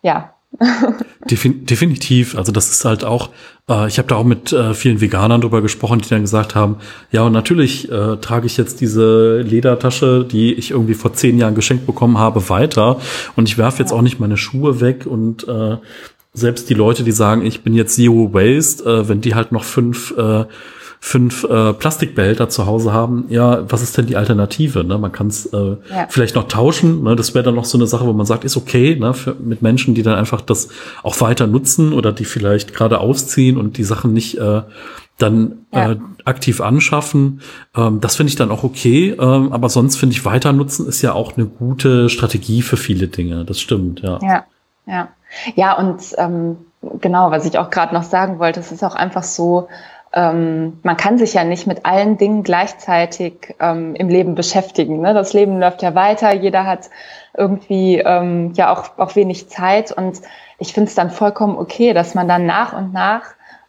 ja, Defin definitiv. Also das ist halt auch, äh, ich habe da auch mit äh, vielen Veganern drüber gesprochen, die dann gesagt haben, ja, und natürlich äh, trage ich jetzt diese Ledertasche, die ich irgendwie vor zehn Jahren geschenkt bekommen habe, weiter. Und ich werfe jetzt auch nicht meine Schuhe weg und äh, selbst die Leute, die sagen, ich bin jetzt Zero Waste, äh, wenn die halt noch fünf äh, fünf äh, Plastikbehälter zu Hause haben, ja, was ist denn die Alternative? Ne? Man kann es äh, ja. vielleicht noch tauschen. Ne? Das wäre dann noch so eine Sache, wo man sagt, ist okay, ne? Für, mit Menschen, die dann einfach das auch weiter nutzen oder die vielleicht gerade ausziehen und die Sachen nicht äh, dann ja. äh, aktiv anschaffen. Ähm, das finde ich dann auch okay. Ähm, aber sonst finde ich, weiter nutzen ist ja auch eine gute Strategie für viele Dinge. Das stimmt, ja. Ja, ja. Ja, und ähm, genau, was ich auch gerade noch sagen wollte, es ist auch einfach so, ähm, man kann sich ja nicht mit allen Dingen gleichzeitig ähm, im Leben beschäftigen. Ne? Das Leben läuft ja weiter, jeder hat irgendwie ähm, ja auch, auch wenig Zeit und ich finde es dann vollkommen okay, dass man dann nach und nach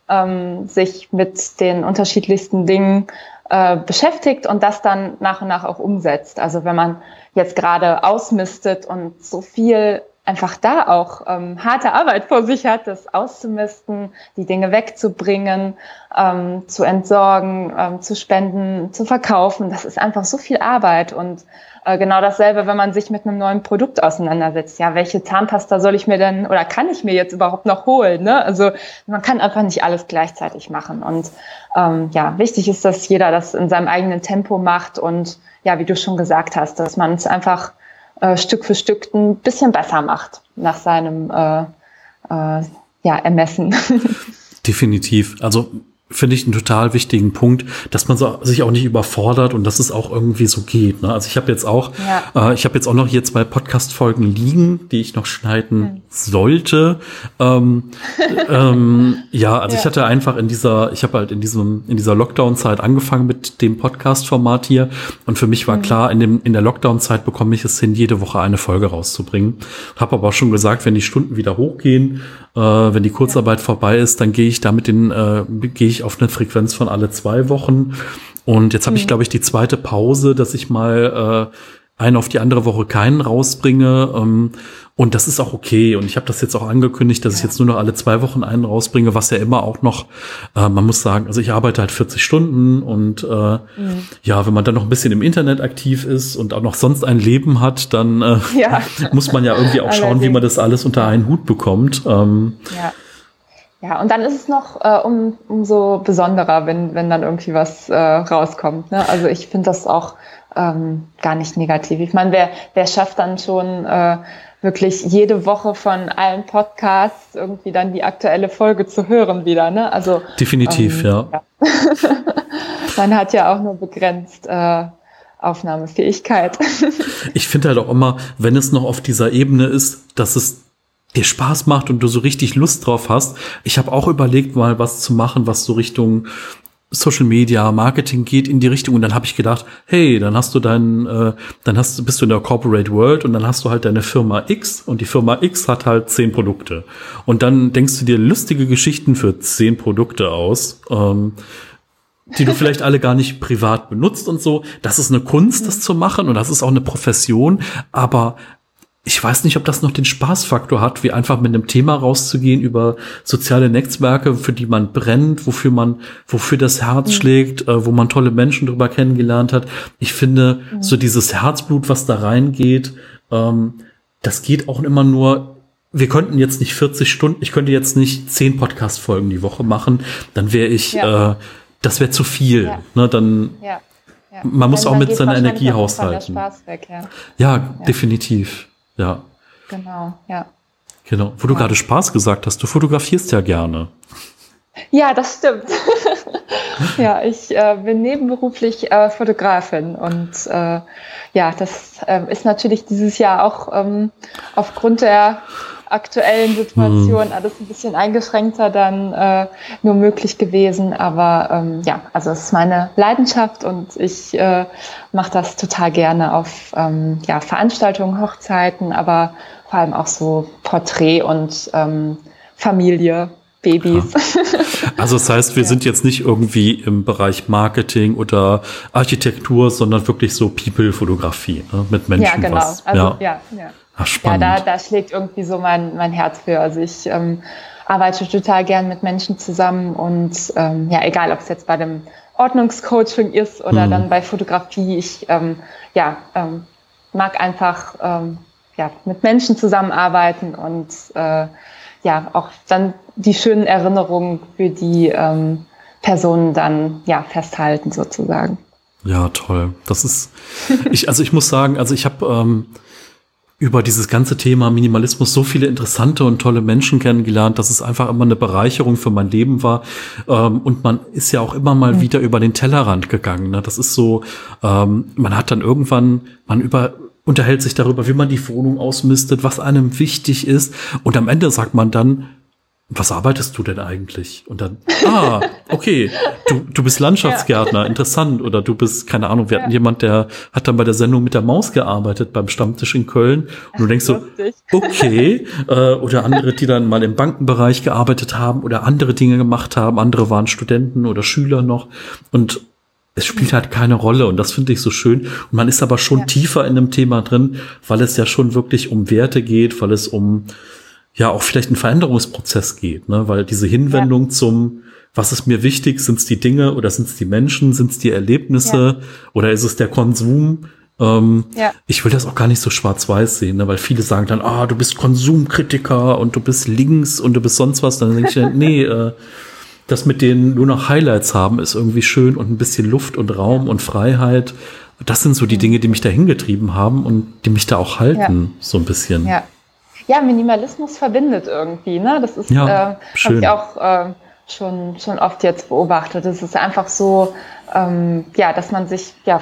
ähm, sich mit den unterschiedlichsten Dingen äh, beschäftigt und das dann nach und nach auch umsetzt. Also wenn man jetzt gerade ausmistet und so viel einfach da auch ähm, harte Arbeit vor sich hat, das auszumisten, die Dinge wegzubringen, ähm, zu entsorgen, ähm, zu spenden, zu verkaufen. Das ist einfach so viel Arbeit und äh, genau dasselbe, wenn man sich mit einem neuen Produkt auseinandersetzt. Ja, welche Zahnpasta soll ich mir denn oder kann ich mir jetzt überhaupt noch holen? Ne? Also man kann einfach nicht alles gleichzeitig machen und ähm, ja, wichtig ist, dass jeder das in seinem eigenen Tempo macht und ja, wie du schon gesagt hast, dass man es einfach äh, Stück für Stück ein bisschen besser macht nach seinem äh, äh, ja, Ermessen. Definitiv. Also finde ich einen total wichtigen Punkt, dass man so, sich auch nicht überfordert und dass es auch irgendwie so geht. Ne? Also ich habe jetzt auch, ja. äh, ich habe jetzt auch noch hier zwei Podcast-Folgen liegen, die ich noch schneiden hm. sollte. Ähm, ähm, ja, also ja. ich hatte einfach in dieser, ich habe halt in diesem, in dieser Lockdown-Zeit angefangen mit dem Podcast-Format hier und für mich war hm. klar, in dem, in der Lockdown-Zeit bekomme ich es hin, jede Woche eine Folge rauszubringen. Habe aber auch schon gesagt, wenn die Stunden wieder hochgehen, äh, wenn die Kurzarbeit vorbei ist, dann gehe ich da mit den, äh, gehe ich auf eine Frequenz von alle zwei Wochen. Und jetzt habe mhm. ich, glaube ich, die zweite Pause, dass ich mal äh, einen auf die andere Woche keinen rausbringe. Ähm, und das ist auch okay. Und ich habe das jetzt auch angekündigt, dass ja. ich jetzt nur noch alle zwei Wochen einen rausbringe, was ja immer auch noch, äh, man muss sagen, also ich arbeite halt 40 Stunden und äh, mhm. ja, wenn man dann noch ein bisschen im Internet aktiv ist und auch noch sonst ein Leben hat, dann äh, ja. muss man ja irgendwie auch schauen, wie man das alles unter einen Hut bekommt. Ähm, ja. Ja, und dann ist es noch äh, um, umso besonderer, wenn, wenn dann irgendwie was äh, rauskommt. Ne? Also ich finde das auch ähm, gar nicht negativ. Ich meine, wer, wer schafft dann schon äh, wirklich jede Woche von allen Podcasts irgendwie dann die aktuelle Folge zu hören wieder. Ne? Also definitiv, ähm, ja. ja. Man hat ja auch nur begrenzt äh, Aufnahmefähigkeit. ich finde halt auch immer, wenn es noch auf dieser Ebene ist, dass es dir Spaß macht und du so richtig Lust drauf hast. Ich habe auch überlegt, mal was zu machen, was so Richtung Social Media, Marketing geht in die Richtung und dann habe ich gedacht, hey, dann hast du deinen, äh, dann hast bist du in der Corporate World und dann hast du halt deine Firma X und die Firma X hat halt zehn Produkte und dann denkst du dir lustige Geschichten für zehn Produkte aus, ähm, die du vielleicht alle gar nicht privat benutzt und so. Das ist eine Kunst, das zu machen und das ist auch eine Profession, aber ich weiß nicht, ob das noch den Spaßfaktor hat, wie einfach mit einem Thema rauszugehen über soziale Netzwerke, für die man brennt, wofür man, wofür das Herz mhm. schlägt, äh, wo man tolle Menschen drüber kennengelernt hat. Ich finde, mhm. so dieses Herzblut, was da reingeht, ähm, das geht auch immer nur wir könnten jetzt nicht 40 Stunden, ich könnte jetzt nicht 10 Podcast-Folgen die Woche machen, dann wäre ich, ja. äh, das wäre zu viel. Ja. Ne, dann, ja. man muss auch mit seiner Energie haushalten. Weg, ja, definitiv. Ja. Genau, ja. Genau. Wo du gerade Spaß gesagt hast, du fotografierst ja gerne. Ja, das stimmt. ja, ich äh, bin nebenberuflich äh, Fotografin und äh, ja, das äh, ist natürlich dieses Jahr auch ähm, aufgrund der aktuellen Situation mhm. alles ein bisschen eingeschränkter dann äh, nur möglich gewesen. Aber ähm, ja, also es ist meine Leidenschaft und ich äh, mache das total gerne auf ähm, ja, Veranstaltungen, Hochzeiten, aber vor allem auch so Porträt und ähm, Familie. Babys. Ja. Also das heißt, wir ja. sind jetzt nicht irgendwie im Bereich Marketing oder Architektur, sondern wirklich so People-Fotografie ne? mit Menschen. Ja, genau. Was, also, ja. ja, ja. Ach, spannend. Ja, da, da schlägt irgendwie so mein, mein Herz für. Also ich ähm, arbeite total gern mit Menschen zusammen und ähm, ja, egal ob es jetzt bei dem Ordnungscoaching ist oder mhm. dann bei Fotografie, ich ähm, ja, ähm, mag einfach ähm, ja, mit Menschen zusammenarbeiten und äh, ja, auch dann die schönen Erinnerungen für die ähm, Personen dann ja festhalten sozusagen. Ja, toll. Das ist, ich, also ich muss sagen, also ich habe ähm, über dieses ganze Thema Minimalismus so viele interessante und tolle Menschen kennengelernt, dass es einfach immer eine Bereicherung für mein Leben war. Ähm, und man ist ja auch immer mal mhm. wieder über den Tellerrand gegangen. Ne? Das ist so, ähm, man hat dann irgendwann, man über unterhält sich darüber, wie man die Wohnung ausmistet, was einem wichtig ist. Und am Ende sagt man dann, was arbeitest du denn eigentlich? Und dann, ah, okay, du, du bist Landschaftsgärtner, ja. interessant. Oder du bist, keine Ahnung, wir hatten ja. jemand, der hat dann bei der Sendung mit der Maus gearbeitet beim Stammtisch in Köln. Und du denkst so, okay. Äh, oder andere, die dann mal im Bankenbereich gearbeitet haben oder andere Dinge gemacht haben. Andere waren Studenten oder Schüler noch. Und es spielt halt keine Rolle und das finde ich so schön. Und man ist aber schon ja. tiefer in dem Thema drin, weil es ja schon wirklich um Werte geht, weil es um ja auch vielleicht einen Veränderungsprozess geht, ne? weil diese Hinwendung ja. zum was ist mir wichtig? Sind es die Dinge oder sind es die Menschen? Sind es die Erlebnisse ja. oder ist es der Konsum? Ähm, ja. Ich will das auch gar nicht so schwarz-weiß sehen, ne? weil viele sagen dann, ah, du bist Konsumkritiker und du bist links und du bist sonst was. Dann denke ich, nee, äh, das mit denen nur noch Highlights haben, ist irgendwie schön und ein bisschen Luft und Raum ja. und Freiheit. Das sind so die Dinge, die mich da hingetrieben haben und die mich da auch halten, so ein bisschen. Ja ja, Minimalismus verbindet irgendwie. Ne? Das ist, ja, äh, habe ich auch äh, schon, schon oft jetzt beobachtet. Es ist einfach so, ähm, ja, dass man sich ja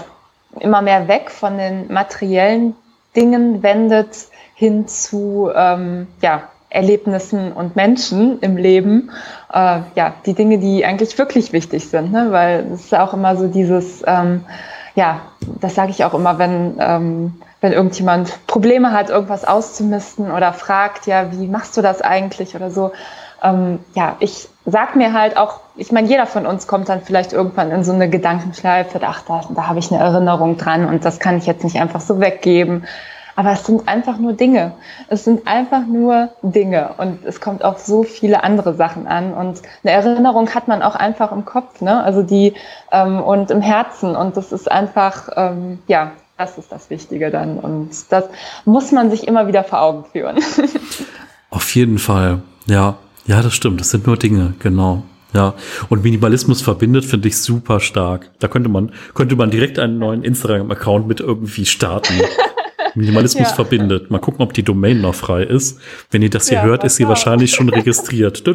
immer mehr weg von den materiellen Dingen wendet hin zu ähm, ja, Erlebnissen und Menschen im Leben. Äh, ja, die Dinge, die eigentlich wirklich wichtig sind, ne? weil es ist auch immer so dieses, ähm, ja, das sage ich auch immer, wenn ähm, wenn irgendjemand Probleme hat, irgendwas auszumisten oder fragt, ja, wie machst du das eigentlich oder so. Ähm, ja, ich sag mir halt auch, ich meine, jeder von uns kommt dann vielleicht irgendwann in so eine Gedankenschleife, ach, da, da habe ich eine Erinnerung dran und das kann ich jetzt nicht einfach so weggeben. Aber es sind einfach nur Dinge. Es sind einfach nur Dinge. Und es kommt auf so viele andere Sachen an. Und eine Erinnerung hat man auch einfach im Kopf, ne? Also die ähm, und im Herzen. Und das ist einfach, ähm, ja, das ist das Wichtige dann. Und das muss man sich immer wieder vor Augen führen. Auf jeden Fall. Ja, ja, das stimmt. Das sind nur Dinge, genau. Ja, und Minimalismus verbindet, finde ich super stark. Da könnte man, könnte man direkt einen neuen Instagram-Account mit irgendwie starten. Minimalismus ja. verbindet. Mal gucken, ob die Domain noch frei ist. Wenn ihr das hier ja, hört, ist sie wahrscheinlich schon registriert.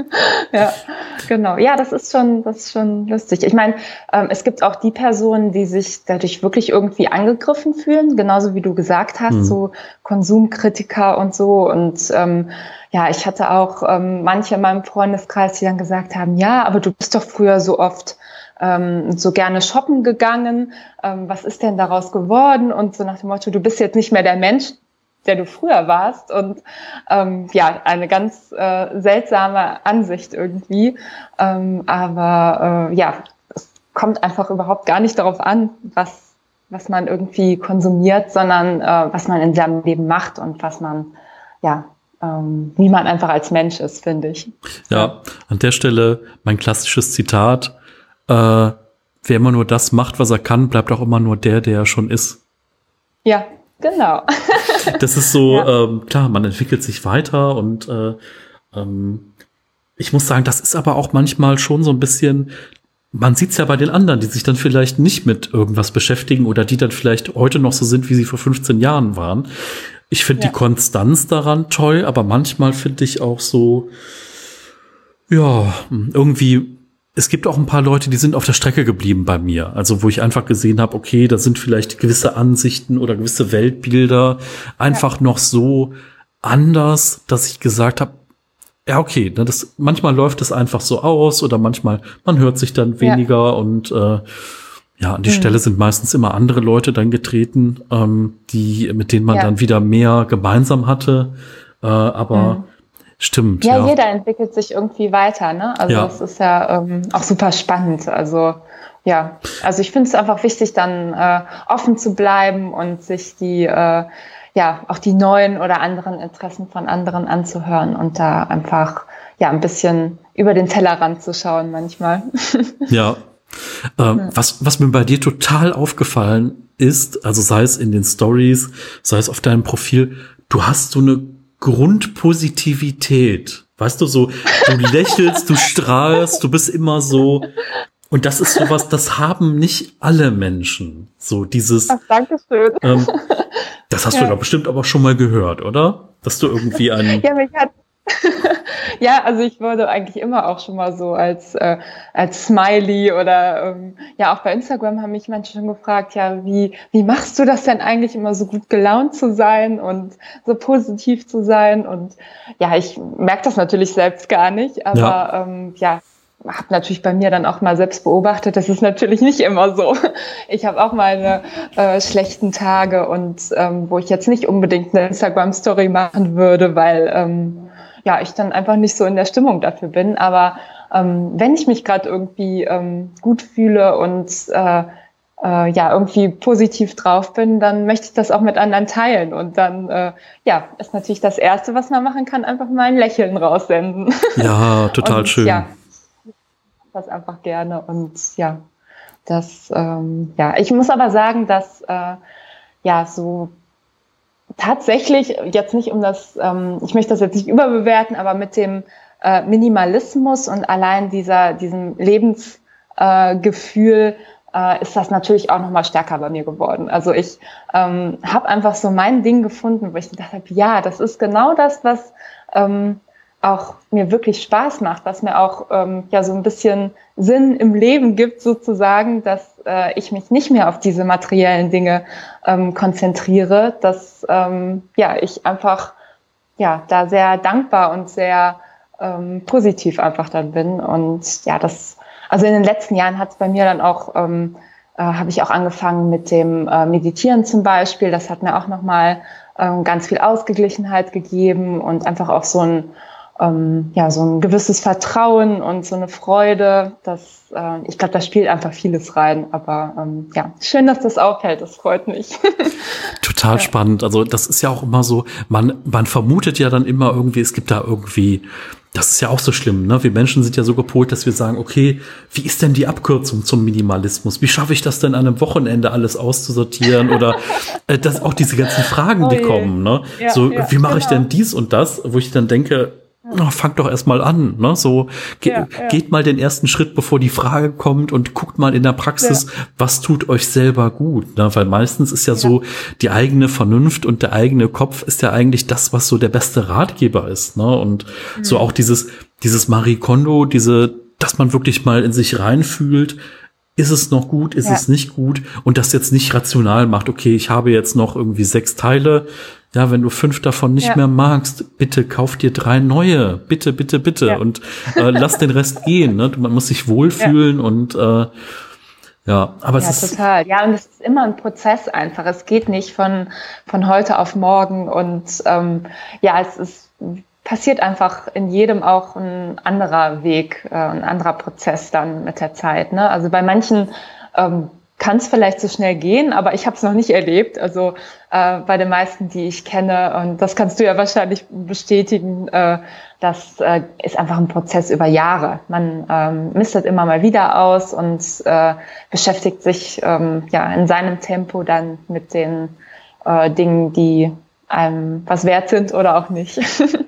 ja, genau. Ja, das ist schon, das ist schon lustig. Ich meine, ähm, es gibt auch die Personen, die sich dadurch wirklich irgendwie angegriffen fühlen, genauso wie du gesagt hast, mhm. so Konsumkritiker und so. Und ähm, ja, ich hatte auch ähm, manche in meinem Freundeskreis, die dann gesagt haben, ja, aber du bist doch früher so oft ähm, so gerne shoppen gegangen. Ähm, was ist denn daraus geworden? Und so nach dem Motto, du bist jetzt nicht mehr der Mensch, der du früher warst. Und ähm, ja, eine ganz äh, seltsame Ansicht irgendwie. Ähm, aber äh, ja, es kommt einfach überhaupt gar nicht darauf an, was, was man irgendwie konsumiert, sondern äh, was man in seinem Leben macht und was man, ja, ähm, wie man einfach als Mensch ist, finde ich. Ja, an der Stelle mein klassisches Zitat. Äh, wer immer nur das macht, was er kann, bleibt auch immer nur der, der er schon ist. Ja, Genau. das ist so, ja. ähm, klar, man entwickelt sich weiter und äh, ähm, ich muss sagen, das ist aber auch manchmal schon so ein bisschen, man sieht es ja bei den anderen, die sich dann vielleicht nicht mit irgendwas beschäftigen oder die dann vielleicht heute noch so sind, wie sie vor 15 Jahren waren. Ich finde ja. die Konstanz daran toll, aber manchmal finde ich auch so, ja, irgendwie es gibt auch ein paar Leute, die sind auf der Strecke geblieben bei mir. Also wo ich einfach gesehen habe, okay, da sind vielleicht gewisse Ansichten oder gewisse Weltbilder einfach ja. noch so anders, dass ich gesagt habe, ja, okay, ne, das, manchmal läuft es einfach so aus oder manchmal, man hört sich dann weniger ja. und äh, ja, an die mhm. Stelle sind meistens immer andere Leute dann getreten, ähm, die, mit denen man ja. dann wieder mehr gemeinsam hatte. Äh, aber mhm. Stimmt. Ja, ja, jeder entwickelt sich irgendwie weiter, ne? Also ja. das ist ja ähm, auch super spannend. Also ja, also ich finde es einfach wichtig, dann äh, offen zu bleiben und sich die äh, ja auch die neuen oder anderen Interessen von anderen anzuhören und da einfach ja ein bisschen über den Tellerrand zu schauen manchmal. Ja. Ähm, was, was mir bei dir total aufgefallen ist, also sei es in den Stories, sei es auf deinem Profil, du hast so eine Grundpositivität. Weißt du, so, du lächelst, du strahlst, du bist immer so. Und das ist sowas, das haben nicht alle Menschen. So dieses. Ach, Dankeschön. Ähm, das hast ja. du doch bestimmt aber schon mal gehört, oder? Dass du irgendwie einen. ja, mich hat, ja, also ich wurde eigentlich immer auch schon mal so als, äh, als Smiley oder ähm, ja, auch bei Instagram haben mich manche schon gefragt, ja, wie, wie machst du das denn eigentlich immer so gut gelaunt zu sein und so positiv zu sein? Und ja, ich merke das natürlich selbst gar nicht, aber ja, ähm, ja habe natürlich bei mir dann auch mal selbst beobachtet, das ist natürlich nicht immer so. Ich habe auch meine äh, schlechten Tage und ähm, wo ich jetzt nicht unbedingt eine Instagram-Story machen würde, weil ähm, ja, ich dann einfach nicht so in der Stimmung dafür bin. Aber ähm, wenn ich mich gerade irgendwie ähm, gut fühle und äh, äh, ja irgendwie positiv drauf bin, dann möchte ich das auch mit anderen teilen. Und dann äh, ja, ist natürlich das Erste, was man machen kann, einfach mal ein Lächeln raussenden. Ja, total und, schön. Ja, das einfach gerne und ja, das ähm, ja, ich muss aber sagen, dass äh, ja so tatsächlich, jetzt nicht um das, ähm, ich möchte das jetzt nicht überbewerten, aber mit dem äh, Minimalismus und allein dieser, diesem Lebensgefühl äh, äh, ist das natürlich auch nochmal stärker bei mir geworden. Also ich ähm, habe einfach so mein Ding gefunden, wo ich gedacht habe, ja, das ist genau das, was ähm, auch mir wirklich Spaß macht, was mir auch ähm, ja so ein bisschen Sinn im Leben gibt, sozusagen, dass äh, ich mich nicht mehr auf diese materiellen Dinge ähm, konzentriere, dass ähm, ja ich einfach ja da sehr dankbar und sehr ähm, positiv einfach dann bin und ja das also in den letzten Jahren hat es bei mir dann auch ähm, äh, habe ich auch angefangen mit dem äh, Meditieren zum Beispiel. Das hat mir auch nochmal ähm, ganz viel Ausgeglichenheit gegeben und einfach auch so ein ähm, ja, so ein gewisses Vertrauen und so eine Freude. Das, äh, ich glaube, da spielt einfach vieles rein. Aber ähm, ja, schön, dass das auffällt. Das freut mich. Total ja. spannend. Also das ist ja auch immer so, man, man vermutet ja dann immer irgendwie, es gibt da irgendwie das ist ja auch so schlimm, ne? Wir Menschen sind ja so gepolt, dass wir sagen, okay, wie ist denn die Abkürzung zum Minimalismus? Wie schaffe ich das denn an einem Wochenende alles auszusortieren? Oder äh, das auch diese ganzen Fragen, die oh kommen, ne? Ja, so, ja, wie mache genau. ich denn dies und das? Wo ich dann denke, oh, fangt doch erstmal an, ne? So ge ja, ja. geht mal den ersten Schritt, bevor die Frage kommt und guckt mal in der Praxis, ja. was tut euch selber gut, ne? Weil meistens ist ja, so die eigene Vernunft und der eigene Kopf ist ja eigentlich das, was so der beste Ratgeber ist, ne? Und mhm. so auch dieses dieses Marie Kondo, diese, dass man wirklich mal in sich reinfühlt, ist es noch gut, ist es nicht gut und das jetzt nicht rational macht, okay, ich habe jetzt noch irgendwie sechs Teile, ja, wenn du fünf davon nicht ja. mehr magst, bitte kauf dir drei neue. Bitte, bitte, bitte. Ja. Und äh, lass den Rest gehen. Ne? Man muss sich wohlfühlen ja. und äh, ja, aber ja, es ist total. Ja, und es ist immer ein Prozess einfach. Es geht nicht von von heute auf morgen und ähm, ja, es ist passiert einfach in jedem auch ein anderer Weg, äh, ein anderer Prozess dann mit der Zeit. Ne? Also bei manchen ähm, kann es vielleicht so schnell gehen, aber ich habe es noch nicht erlebt. Also äh, bei den meisten, die ich kenne, und das kannst du ja wahrscheinlich bestätigen, äh, das äh, ist einfach ein Prozess über Jahre. Man ähm, mistet immer mal wieder aus und äh, beschäftigt sich ähm, ja in seinem Tempo dann mit den äh, Dingen, die einem was wert sind oder auch nicht.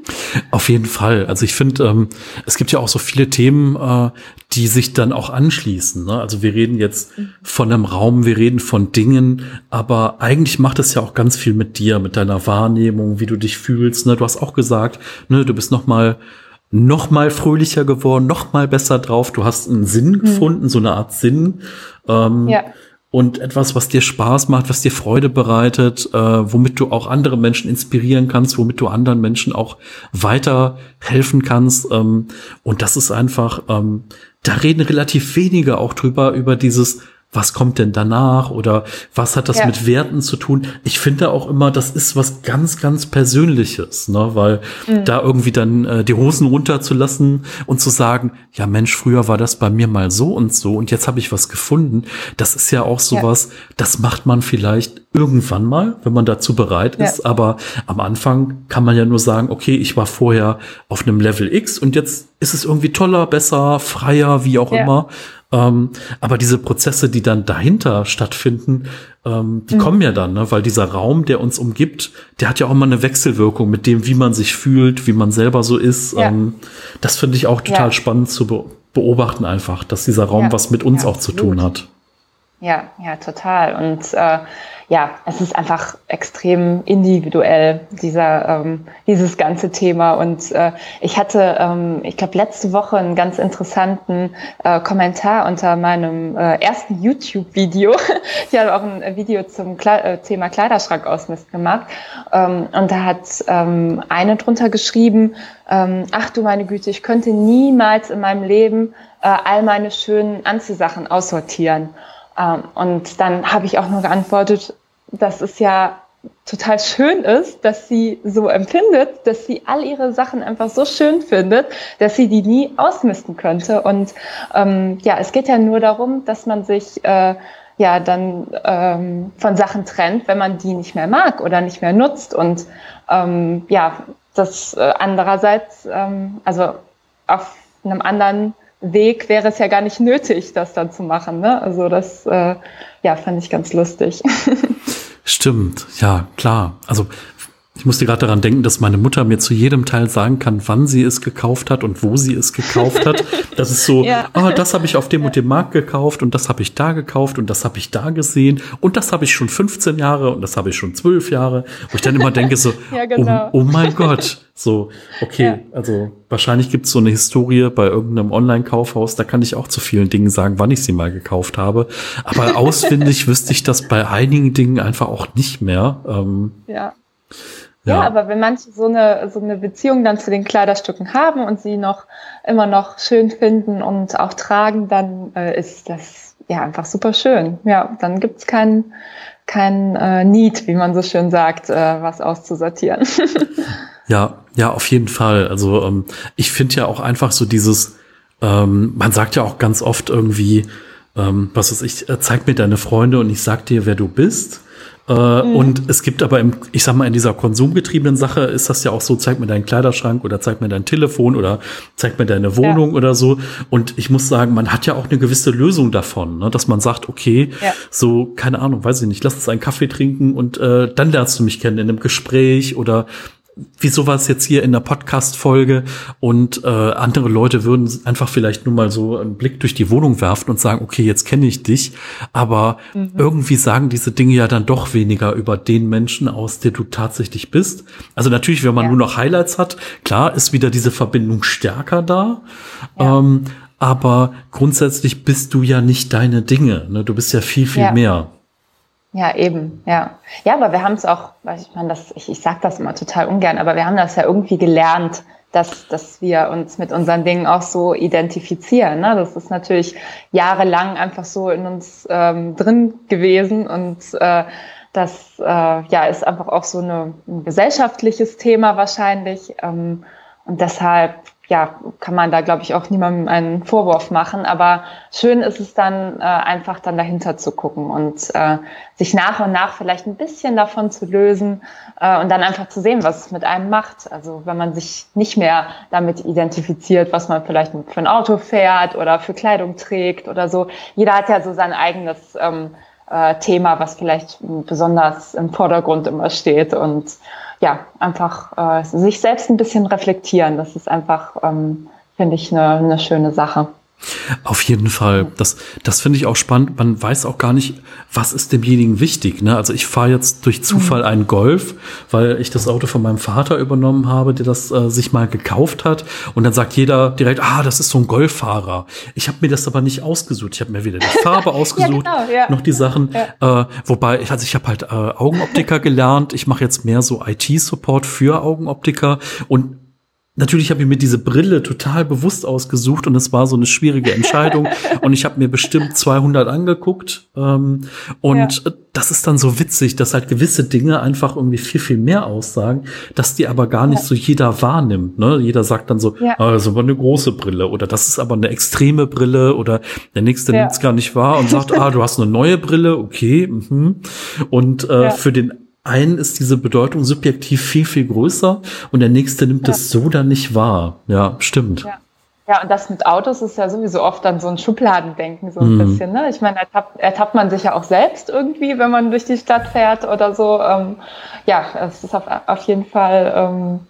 Auf jeden Fall. Also ich finde, ähm, es gibt ja auch so viele Themen, äh, die sich dann auch anschließen. Ne? Also wir reden jetzt von einem Raum, wir reden von Dingen, aber eigentlich macht es ja auch ganz viel mit dir, mit deiner Wahrnehmung, wie du dich fühlst. Ne? Du hast auch gesagt, ne, du bist noch mal noch mal fröhlicher geworden, noch mal besser drauf. Du hast einen Sinn mhm. gefunden, so eine Art Sinn. Ähm, ja und etwas, was dir Spaß macht, was dir Freude bereitet, äh, womit du auch andere Menschen inspirieren kannst, womit du anderen Menschen auch weiter helfen kannst. Ähm, und das ist einfach, ähm, da reden relativ wenige auch drüber, über dieses, was kommt denn danach oder was hat das ja. mit Werten zu tun? Ich finde auch immer, das ist was ganz, ganz Persönliches, ne? weil mhm. da irgendwie dann äh, die Hosen runterzulassen und zu sagen, ja Mensch, früher war das bei mir mal so und so und jetzt habe ich was gefunden. Das ist ja auch sowas, ja. das macht man vielleicht irgendwann mal, wenn man dazu bereit ist, ja. aber am Anfang kann man ja nur sagen, okay, ich war vorher auf einem Level X und jetzt ist es irgendwie toller, besser, freier, wie auch immer. Ähm, aber diese Prozesse, die dann dahinter stattfinden, ähm, die mhm. kommen ja dann, ne? weil dieser Raum, der uns umgibt, der hat ja auch immer eine Wechselwirkung mit dem, wie man sich fühlt, wie man selber so ist. Ja. Ähm, das finde ich auch total ja. spannend zu be beobachten einfach, dass dieser Raum ja. was mit uns auch zu tun hat. Ja, ja, total. Und äh, ja, es ist einfach extrem individuell, dieser, ähm, dieses ganze Thema. Und äh, ich hatte, ähm, ich glaube, letzte Woche einen ganz interessanten äh, Kommentar unter meinem äh, ersten YouTube-Video. ich habe auch ein Video zum Kle äh, Thema Kleiderschrank ausmist gemacht. Ähm, und da hat ähm, eine drunter geschrieben, ähm, ach du meine Güte, ich könnte niemals in meinem Leben äh, all meine schönen Anziehsachen aussortieren. Ähm, und dann habe ich auch nur geantwortet, dass es ja total schön ist, dass sie so empfindet, dass sie all ihre Sachen einfach so schön findet, dass sie die nie ausmisten könnte. Und ähm, ja, es geht ja nur darum, dass man sich äh, ja dann ähm, von Sachen trennt, wenn man die nicht mehr mag oder nicht mehr nutzt. Und ähm, ja, das äh, andererseits, ähm, also auf einem anderen Weg wäre es ja gar nicht nötig, das dann zu machen. Ne? Also das, äh, ja, fand ich ganz lustig. Stimmt, ja, klar. Also ich musste gerade daran denken, dass meine Mutter mir zu jedem Teil sagen kann, wann sie es gekauft hat und wo sie es gekauft hat. Das ist so, ja. ah, das habe ich auf dem und dem Markt gekauft und das habe ich da gekauft und das habe ich da gesehen und das habe ich schon 15 Jahre und das habe ich schon 12 Jahre. Wo ich dann immer denke so, ja, genau. oh, oh, mein Gott, so, okay, ja. also wahrscheinlich gibt es so eine Historie bei irgendeinem Online-Kaufhaus, da kann ich auch zu vielen Dingen sagen, wann ich sie mal gekauft habe. Aber auswendig wüsste ich das bei einigen Dingen einfach auch nicht mehr. Ähm, ja. Ja. ja. aber wenn manche so eine, so eine Beziehung dann zu den Kleiderstücken haben und sie noch immer noch schön finden und auch tragen, dann äh, ist das ja einfach super schön. Ja, dann gibt's kein, kein äh, Need, wie man so schön sagt, äh, was auszusortieren. ja, ja, auf jeden Fall. Also ähm, ich finde ja auch einfach so dieses, ähm, man sagt ja auch ganz oft irgendwie, ähm, was weiß ich, äh, zeig mir deine Freunde und ich sag dir, wer du bist. Äh, mhm. Und es gibt aber im, ich sag mal, in dieser konsumgetriebenen Sache ist das ja auch so, zeig mir deinen Kleiderschrank oder zeig mir dein Telefon oder zeig mir deine Wohnung ja. oder so. Und ich muss sagen, man hat ja auch eine gewisse Lösung davon, ne? dass man sagt, okay, ja. so, keine Ahnung, weiß ich nicht, lass uns einen Kaffee trinken und äh, dann lernst du mich kennen in einem Gespräch oder wie sowas jetzt hier in der Podcast-Folge und äh, andere Leute würden einfach vielleicht nur mal so einen Blick durch die Wohnung werfen und sagen, okay, jetzt kenne ich dich, aber mhm. irgendwie sagen diese Dinge ja dann doch weniger über den Menschen aus, der du tatsächlich bist. Also natürlich, wenn man ja. nur noch Highlights hat, klar ist wieder diese Verbindung stärker da, ja. ähm, aber grundsätzlich bist du ja nicht deine Dinge, ne? du bist ja viel, viel ja. mehr. Ja, eben, ja. Ja, aber wir haben es auch, ich meine, das, ich, ich sage das immer total ungern, aber wir haben das ja irgendwie gelernt, dass, dass wir uns mit unseren Dingen auch so identifizieren. Ne? Das ist natürlich jahrelang einfach so in uns ähm, drin gewesen und äh, das äh, ja, ist einfach auch so eine, ein gesellschaftliches Thema wahrscheinlich. Ähm, und deshalb ja, kann man da, glaube ich, auch niemandem einen Vorwurf machen. Aber schön ist es dann äh, einfach dann dahinter zu gucken und äh, sich nach und nach vielleicht ein bisschen davon zu lösen äh, und dann einfach zu sehen, was es mit einem macht. Also wenn man sich nicht mehr damit identifiziert, was man vielleicht für ein Auto fährt oder für Kleidung trägt oder so. Jeder hat ja so sein eigenes ähm, äh, Thema, was vielleicht besonders im Vordergrund immer steht und ja, einfach äh, sich selbst ein bisschen reflektieren. Das ist einfach, ähm, finde ich, eine, eine schöne Sache. Auf jeden Fall. Das, das finde ich auch spannend. Man weiß auch gar nicht, was ist demjenigen wichtig. Ne? Also ich fahre jetzt durch Zufall mhm. einen Golf, weil ich das Auto von meinem Vater übernommen habe, der das äh, sich mal gekauft hat. Und dann sagt jeder direkt, ah, das ist so ein Golffahrer. Ich habe mir das aber nicht ausgesucht. Ich habe mir weder die Farbe ausgesucht, ja, genau, ja. noch die Sachen. Ja. Äh, wobei, also ich habe halt äh, Augenoptiker gelernt. Ich mache jetzt mehr so IT-Support für Augenoptiker. Und Natürlich habe ich mir diese Brille total bewusst ausgesucht und es war so eine schwierige Entscheidung und ich habe mir bestimmt 200 angeguckt ähm, und ja. das ist dann so witzig, dass halt gewisse Dinge einfach irgendwie viel viel mehr aussagen, dass die aber gar nicht ja. so jeder wahrnimmt. Ne? Jeder sagt dann so, ja. ah, das ist aber eine große Brille oder das ist aber eine extreme Brille oder der nächste ja. nimmt es gar nicht wahr und sagt, ah, du hast eine neue Brille, okay. Mhm. Und äh, für den einen ist diese Bedeutung subjektiv viel, viel größer und der nächste nimmt ja. es so dann nicht wahr. Ja, stimmt. Ja. ja. und das mit Autos ist ja sowieso oft dann so ein Schubladendenken, so ein mhm. bisschen. Ne? Ich meine, ertappt, ertappt man sich ja auch selbst irgendwie, wenn man durch die Stadt fährt oder so. Ähm, ja, es ist auf, auf jeden Fall ähm,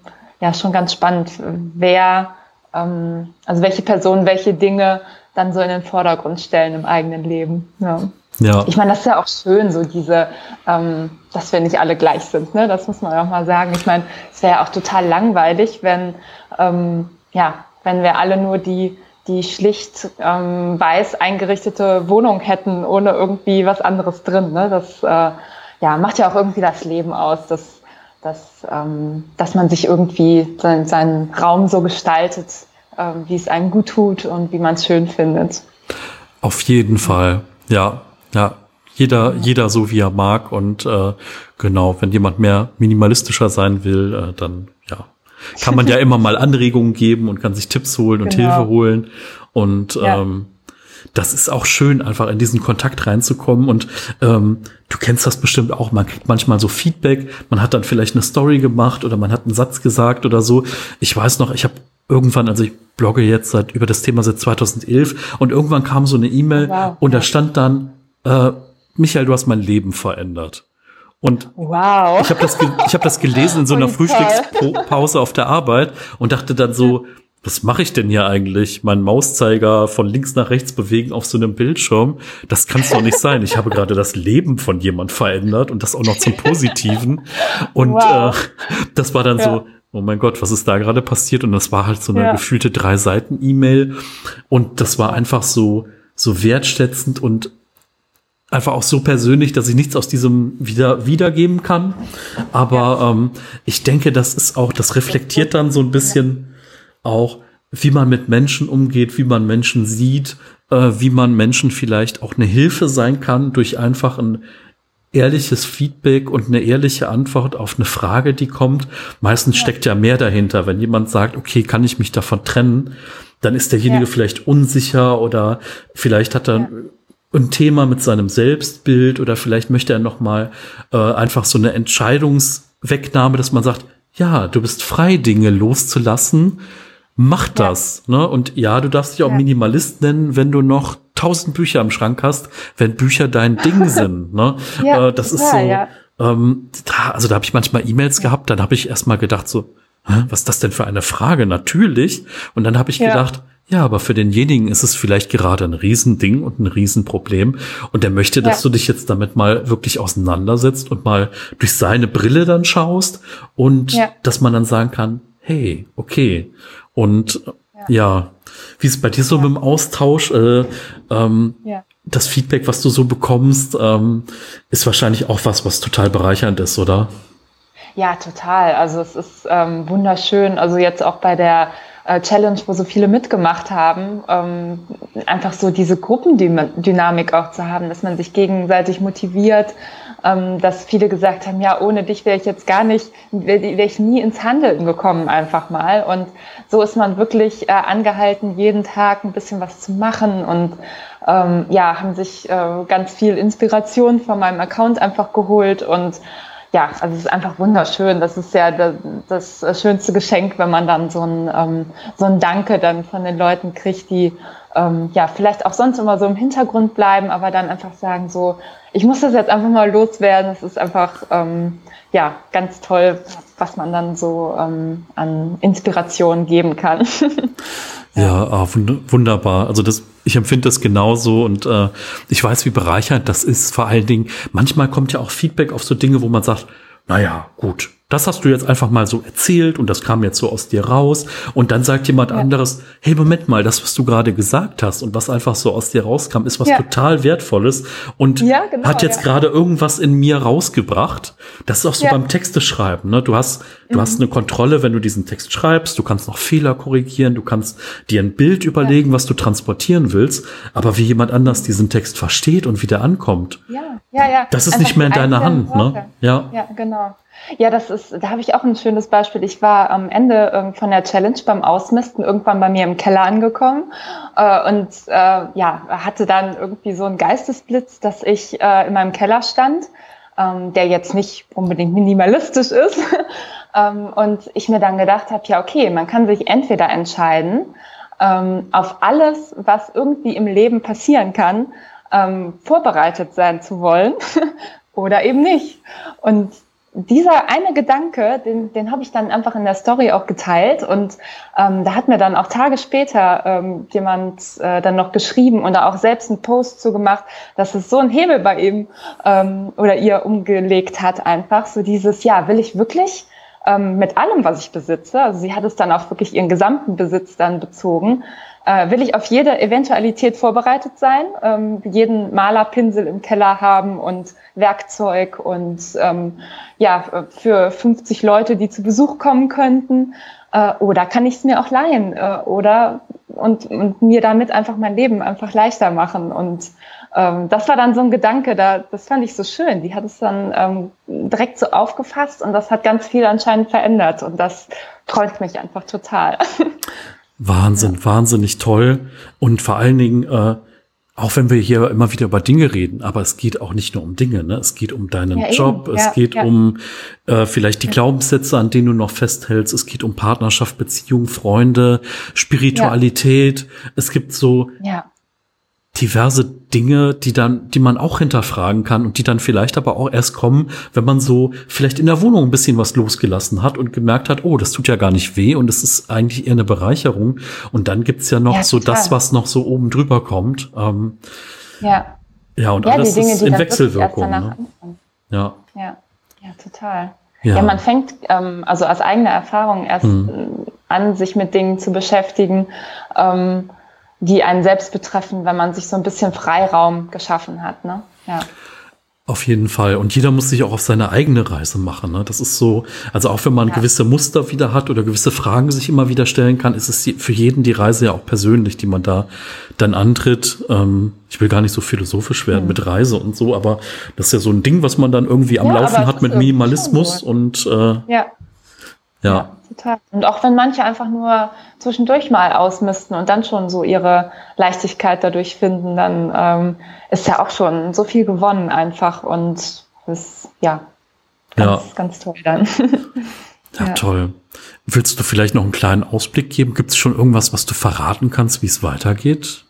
ja schon ganz spannend, wer, ähm, also welche Personen, welche Dinge dann so in den Vordergrund stellen im eigenen Leben. Ja. Ja. Ich meine, das ist ja auch schön, so diese, ähm, dass wir nicht alle gleich sind. Ne? Das muss man auch mal sagen. Ich meine, es wäre ja auch total langweilig, wenn, ähm, ja, wenn wir alle nur die, die schlicht ähm, weiß eingerichtete Wohnung hätten, ohne irgendwie was anderes drin. Ne? Das äh, ja, macht ja auch irgendwie das Leben aus, dass, dass, ähm, dass man sich irgendwie seinen, seinen Raum so gestaltet, ähm, wie es einem gut tut und wie man es schön findet. Auf jeden Fall, ja. Ja, jeder, jeder so wie er mag und äh, genau, wenn jemand mehr minimalistischer sein will, äh, dann ja, kann man ja immer mal Anregungen geben und kann sich Tipps holen und genau. Hilfe holen und ja. ähm, das ist auch schön, einfach in diesen Kontakt reinzukommen. Und ähm, du kennst das bestimmt auch. Man kriegt manchmal so Feedback. Man hat dann vielleicht eine Story gemacht oder man hat einen Satz gesagt oder so. Ich weiß noch, ich habe irgendwann, also ich blogge jetzt seit über das Thema seit 2011 und irgendwann kam so eine E-Mail wow. und da stand dann äh, Michael, du hast mein Leben verändert. Und wow. ich habe das, ich hab das gelesen in so einer Frühstückspause auf der Arbeit und dachte dann so, was mache ich denn hier eigentlich? Mein Mauszeiger von links nach rechts bewegen auf so einem Bildschirm. Das kann es doch nicht sein. Ich habe gerade das Leben von jemand verändert und das auch noch zum Positiven. Und wow. äh, das war dann ja. so, oh mein Gott, was ist da gerade passiert? Und das war halt so eine ja. gefühlte drei Seiten E-Mail. Und das war einfach so, so wertschätzend und einfach auch so persönlich, dass ich nichts aus diesem wieder wiedergeben kann. Aber ähm, ich denke, das ist auch, das reflektiert dann so ein bisschen auch, wie man mit Menschen umgeht, wie man Menschen sieht, äh, wie man Menschen vielleicht auch eine Hilfe sein kann durch einfach ein ehrliches Feedback und eine ehrliche Antwort auf eine Frage, die kommt. Meistens ja. steckt ja mehr dahinter. Wenn jemand sagt, okay, kann ich mich davon trennen, dann ist derjenige ja. vielleicht unsicher oder vielleicht hat er ja ein Thema mit seinem Selbstbild oder vielleicht möchte er noch mal äh, einfach so eine Entscheidungswegnahme, dass man sagt, ja, du bist frei, Dinge loszulassen, mach das. Ja. Ne? Und ja, du darfst dich auch ja. Minimalist nennen, wenn du noch tausend Bücher im Schrank hast, wenn Bücher dein Ding sind. Ne? ja, äh, das ist so. Ähm, da, also da habe ich manchmal E-Mails gehabt, dann habe ich erstmal gedacht so, was ist das denn für eine Frage? Natürlich. Und dann habe ich gedacht, ja, aber für denjenigen ist es vielleicht gerade ein Riesending und ein Riesenproblem. Und der möchte, dass ja. du dich jetzt damit mal wirklich auseinandersetzt und mal durch seine Brille dann schaust und ja. dass man dann sagen kann, hey, okay. Und ja, ja. wie ist es bei dir so mit dem Austausch? Äh, ähm, das Feedback, was du so bekommst, ähm, ist wahrscheinlich auch was, was total bereichernd ist, oder? Ja, total. Also es ist ähm, wunderschön. Also jetzt auch bei der Challenge, wo so viele mitgemacht haben, ähm, einfach so diese Gruppendynamik auch zu haben, dass man sich gegenseitig motiviert, ähm, dass viele gesagt haben, ja, ohne dich wäre ich jetzt gar nicht, wäre wär ich nie ins Handeln gekommen einfach mal. Und so ist man wirklich äh, angehalten, jeden Tag ein bisschen was zu machen und ähm, ja, haben sich äh, ganz viel Inspiration von meinem Account einfach geholt und ja, also es ist einfach wunderschön. Das ist ja das, schönste Geschenk, wenn man dann so ein, ähm, so ein Danke dann von den Leuten kriegt, die ähm, ja vielleicht auch sonst immer so im Hintergrund bleiben, aber dann einfach sagen so, ich muss das jetzt einfach mal loswerden. Es ist einfach ähm, ja ganz toll, was man dann so ähm, an Inspiration geben kann. ja, ja ah, wunderbar. Also das ich empfinde das genauso und äh, ich weiß, wie bereichernd das ist. Vor allen Dingen, manchmal kommt ja auch Feedback auf so Dinge, wo man sagt, naja, gut, das hast du jetzt einfach mal so erzählt und das kam jetzt so aus dir raus. Und dann sagt jemand ja. anderes, hey, Moment mal, das, was du gerade gesagt hast und was einfach so aus dir rauskam, ist was ja. total Wertvolles und ja, genau, hat jetzt gerade irgendwas in mir rausgebracht. Das ist auch so beim Texte schreiben. Ne? Du hast, du mhm. hast eine Kontrolle, wenn du diesen Text schreibst. Du kannst noch Fehler korrigieren. Du kannst dir ein Bild überlegen, was du transportieren willst. Aber wie jemand anders diesen Text versteht und wie der ankommt, ja. Ja, ja. das ist einfach nicht mehr in deiner Hand. Ne? Ja. ja, genau. Ja, das ist, da habe ich auch ein schönes Beispiel. Ich war am Ende ähm, von der Challenge beim Ausmisten irgendwann bei mir im Keller angekommen äh, und äh, ja, hatte dann irgendwie so einen Geistesblitz, dass ich äh, in meinem Keller stand, ähm, der jetzt nicht unbedingt minimalistisch ist. ähm, und ich mir dann gedacht habe, ja, okay, man kann sich entweder entscheiden, ähm, auf alles, was irgendwie im Leben passieren kann, ähm, vorbereitet sein zu wollen oder eben nicht. Und dieser eine Gedanke, den, den habe ich dann einfach in der Story auch geteilt und ähm, da hat mir dann auch Tage später ähm, jemand äh, dann noch geschrieben und auch selbst einen Post zu gemacht, dass es so ein Hebel bei ihm ähm, oder ihr umgelegt hat einfach, so dieses, ja, will ich wirklich ähm, mit allem, was ich besitze, also sie hat es dann auch wirklich ihren gesamten Besitz dann bezogen, äh, will ich auf jede Eventualität vorbereitet sein, ähm, jeden Malerpinsel im Keller haben und Werkzeug und ähm, ja, für 50 Leute, die zu Besuch kommen könnten. Äh, oder kann ich es mir auch leihen äh, oder und, und mir damit einfach mein Leben einfach leichter machen. Und ähm, das war dann so ein Gedanke, da, das fand ich so schön. Die hat es dann ähm, direkt so aufgefasst und das hat ganz viel anscheinend verändert. Und das freut mich einfach total. Wahnsinn, ja. wahnsinnig toll. Und vor allen Dingen, äh, auch wenn wir hier immer wieder über Dinge reden, aber es geht auch nicht nur um Dinge, ne? Es geht um deinen ja, Job, ja, es geht ja. um äh, vielleicht die Glaubenssätze, an denen du noch festhältst, es geht um Partnerschaft, Beziehung, Freunde, Spiritualität. Es gibt so diverse Dinge, die dann, die man auch hinterfragen kann und die dann vielleicht aber auch erst kommen, wenn man so vielleicht in der Wohnung ein bisschen was losgelassen hat und gemerkt hat, oh, das tut ja gar nicht weh und es ist eigentlich eher eine Bereicherung. Und dann gibt's ja noch ja, so das, was noch so oben drüber kommt. Ähm, ja. Ja, und ja, alles Dinge, ist in Wechselwirkung. Ne? Ja. Ja, ja, total. Ja, ja man fängt ähm, also aus eigener Erfahrung erst hm. an, sich mit Dingen zu beschäftigen. Ähm, die einen selbst betreffen, wenn man sich so ein bisschen Freiraum geschaffen hat. Ne? Ja. Auf jeden Fall. Und jeder muss sich auch auf seine eigene Reise machen. Ne? Das ist so, also auch wenn man ja. gewisse Muster wieder hat oder gewisse Fragen sich immer wieder stellen kann, ist es für jeden die Reise ja auch persönlich, die man da dann antritt. Ähm, ich will gar nicht so philosophisch werden mhm. mit Reise und so, aber das ist ja so ein Ding, was man dann irgendwie am ja, Laufen hat mit Minimalismus und äh, ja. Ja. ja total. Und auch wenn manche einfach nur zwischendurch mal ausmisten und dann schon so ihre Leichtigkeit dadurch finden, dann ähm, ist ja auch schon so viel gewonnen einfach und ist ja ganz, ja. ganz toll dann. Ja, ja, toll. Willst du vielleicht noch einen kleinen Ausblick geben? Gibt es schon irgendwas, was du verraten kannst, wie es weitergeht?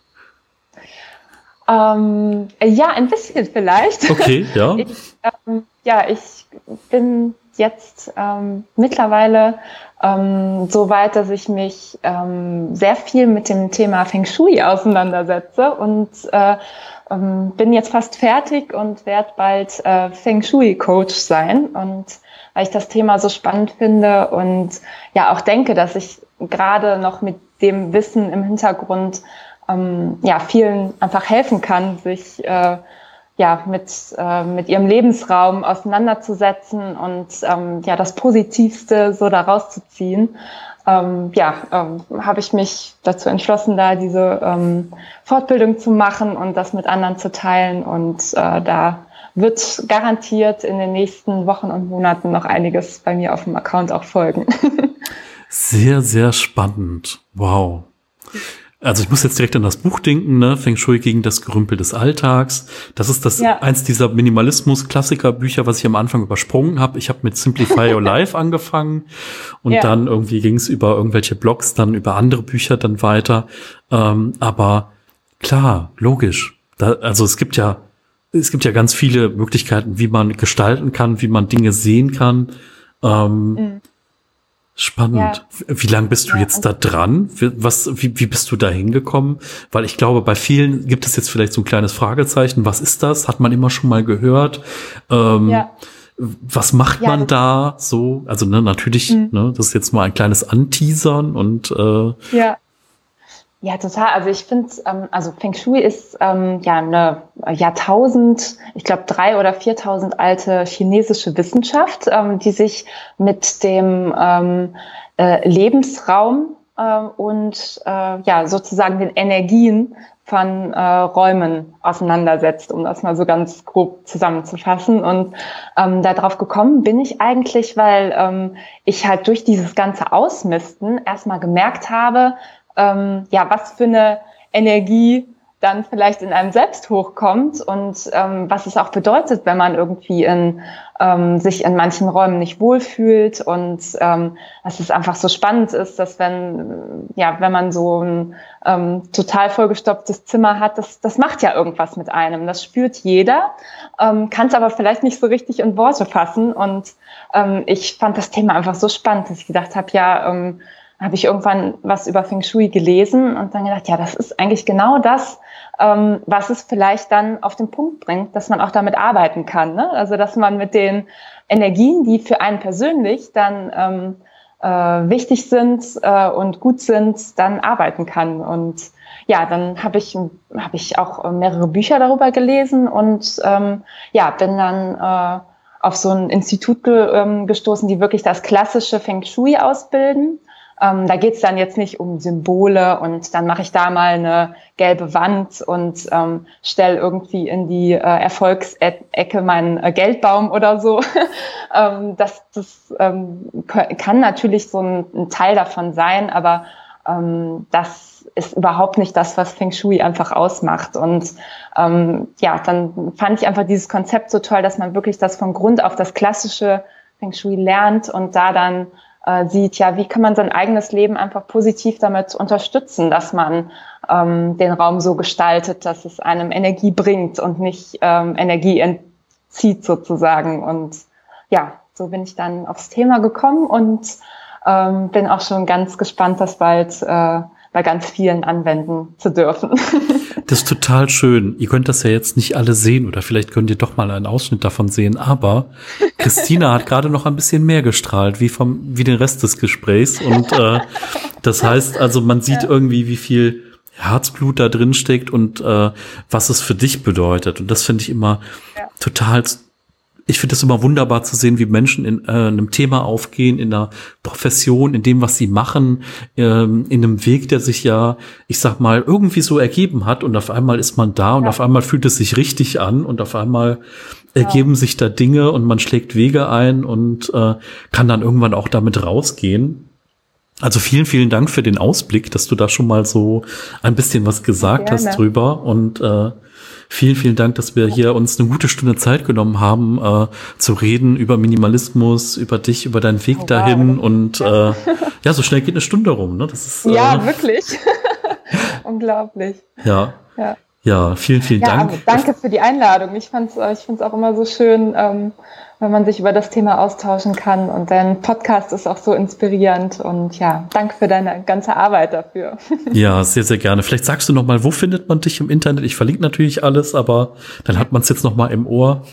Ähm, ja, ein bisschen vielleicht. Okay, ja. Ich, ähm, ja, ich bin jetzt ähm, mittlerweile ähm, so weit, dass ich mich ähm, sehr viel mit dem Thema Feng Shui auseinandersetze und äh, ähm, bin jetzt fast fertig und werde bald äh, Feng Shui Coach sein. Und weil ich das Thema so spannend finde und ja auch denke, dass ich gerade noch mit dem Wissen im Hintergrund ähm, ja vielen einfach helfen kann, sich äh, ja, mit, äh, mit ihrem Lebensraum auseinanderzusetzen und ähm, ja, das Positivste so daraus zu ziehen. Ähm, ja, ähm, habe ich mich dazu entschlossen, da diese ähm, Fortbildung zu machen und das mit anderen zu teilen. Und äh, da wird garantiert in den nächsten Wochen und Monaten noch einiges bei mir auf dem Account auch folgen. sehr, sehr spannend. Wow. Also ich muss jetzt direkt an das Buch denken, ne? Feng Shui gegen das Gerümpel des Alltags. Das ist das ja. eins dieser Minimalismus-Klassiker-Bücher, was ich am Anfang übersprungen habe. Ich habe mit Simplify Your Life angefangen und ja. dann irgendwie ging es über irgendwelche Blogs, dann über andere Bücher dann weiter. Ähm, aber klar, logisch. Da, also es gibt ja es gibt ja ganz viele Möglichkeiten, wie man gestalten kann, wie man Dinge sehen kann. Ähm, mhm. Spannend. Ja. Wie lange bist du jetzt da dran? Was, wie, wie bist du da hingekommen? Weil ich glaube, bei vielen gibt es jetzt vielleicht so ein kleines Fragezeichen. Was ist das? Hat man immer schon mal gehört? Ähm, ja. Was macht ja, man da so? Also ne, natürlich, mhm. ne, das ist jetzt mal ein kleines Anteasern und äh, ja. Ja, total. Also ich finde, ähm, also Feng Shui ist ähm, ja eine Jahrtausend, ich glaube drei oder viertausend alte chinesische Wissenschaft, ähm, die sich mit dem ähm, äh, Lebensraum äh, und äh, ja sozusagen den Energien von äh, Räumen auseinandersetzt, um das mal so ganz grob zusammenzufassen. Und ähm, darauf gekommen bin ich eigentlich, weil ähm, ich halt durch dieses ganze Ausmisten erstmal gemerkt habe, ähm, ja, was für eine Energie dann vielleicht in einem selbst hochkommt und ähm, was es auch bedeutet, wenn man irgendwie in, ähm, sich in manchen Räumen nicht wohlfühlt und ähm, dass es einfach so spannend ist, dass wenn, ja, wenn man so ein ähm, total vollgestopftes Zimmer hat, das, das macht ja irgendwas mit einem. Das spürt jeder, ähm, kann es aber vielleicht nicht so richtig in Worte fassen und ähm, ich fand das Thema einfach so spannend, dass ich gedacht habe, ja, ähm, habe ich irgendwann was über Feng Shui gelesen und dann gedacht, ja, das ist eigentlich genau das, ähm, was es vielleicht dann auf den Punkt bringt, dass man auch damit arbeiten kann. Ne? Also dass man mit den Energien, die für einen persönlich dann ähm, äh, wichtig sind äh, und gut sind, dann arbeiten kann. Und ja, dann habe ich, hab ich auch mehrere Bücher darüber gelesen und ähm, ja, bin dann äh, auf so ein Institut ge, ähm, gestoßen, die wirklich das klassische Feng Shui ausbilden. Ähm, da geht es dann jetzt nicht um Symbole und dann mache ich da mal eine gelbe Wand und ähm, stelle irgendwie in die äh, Erfolgsecke meinen äh, Geldbaum oder so. ähm, das das ähm, kann natürlich so ein, ein, Teil davon sein, aber ähm, das ist überhaupt nicht das, was Feng Shui einfach ausmacht. Und ähm, ja, dann fand ich einfach dieses Konzept so toll, dass man wirklich das von Grund auf das klassische Feng Shui lernt und da dann äh, sieht, ja, wie kann man sein eigenes Leben einfach positiv damit unterstützen, dass man ähm, den Raum so gestaltet, dass es einem Energie bringt und nicht ähm, Energie entzieht sozusagen. Und ja, so bin ich dann aufs Thema gekommen und ähm, bin auch schon ganz gespannt, das bald äh, bei ganz vielen anwenden zu dürfen. Das ist total schön. Ihr könnt das ja jetzt nicht alle sehen oder vielleicht könnt ihr doch mal einen Ausschnitt davon sehen, aber Christina hat gerade noch ein bisschen mehr gestrahlt, wie vom, wie den Rest des Gesprächs. Und äh, das heißt also, man sieht ja. irgendwie, wie viel Herzblut da drin steckt und äh, was es für dich bedeutet. Und das finde ich immer ja. total ich finde es immer wunderbar zu sehen, wie Menschen in äh, einem Thema aufgehen, in einer Profession, in dem, was sie machen, ähm, in einem Weg, der sich ja, ich sag mal, irgendwie so ergeben hat und auf einmal ist man da und ja. auf einmal fühlt es sich richtig an und auf einmal ergeben ja. sich da Dinge und man schlägt Wege ein und äh, kann dann irgendwann auch damit rausgehen. Also vielen, vielen Dank für den Ausblick, dass du da schon mal so ein bisschen was gesagt Gerne. hast drüber und äh, Vielen, vielen Dank, dass wir hier uns eine gute Stunde Zeit genommen haben, äh, zu reden über Minimalismus, über dich, über deinen Weg oh, dahin. Wow. Und äh, ja, so schnell geht eine Stunde rum. Ne? Das ist, ja, äh, wirklich. Unglaublich. Ja. ja. Ja, vielen, vielen ja, Dank. Danke für die Einladung. Ich fand es ich find's auch immer so schön, ähm, wenn man sich über das Thema austauschen kann. Und dein Podcast ist auch so inspirierend. Und ja, danke für deine ganze Arbeit dafür. Ja, sehr, sehr gerne. Vielleicht sagst du noch mal, wo findet man dich im Internet? Ich verlinke natürlich alles, aber dann hat man es jetzt noch mal im Ohr.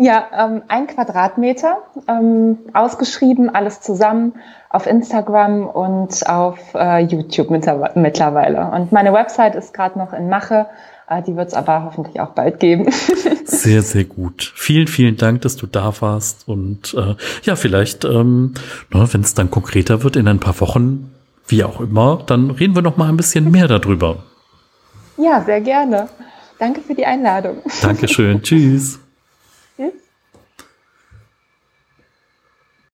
Ja, ähm, ein Quadratmeter, ähm, ausgeschrieben, alles zusammen auf Instagram und auf äh, YouTube mittlerweile. Und meine Website ist gerade noch in Mache, äh, die wird es aber hoffentlich auch bald geben. sehr, sehr gut. Vielen, vielen Dank, dass du da warst. Und äh, ja, vielleicht, ähm, wenn es dann konkreter wird in ein paar Wochen, wie auch immer, dann reden wir noch mal ein bisschen mehr darüber. Ja, sehr gerne. Danke für die Einladung. Dankeschön. Tschüss.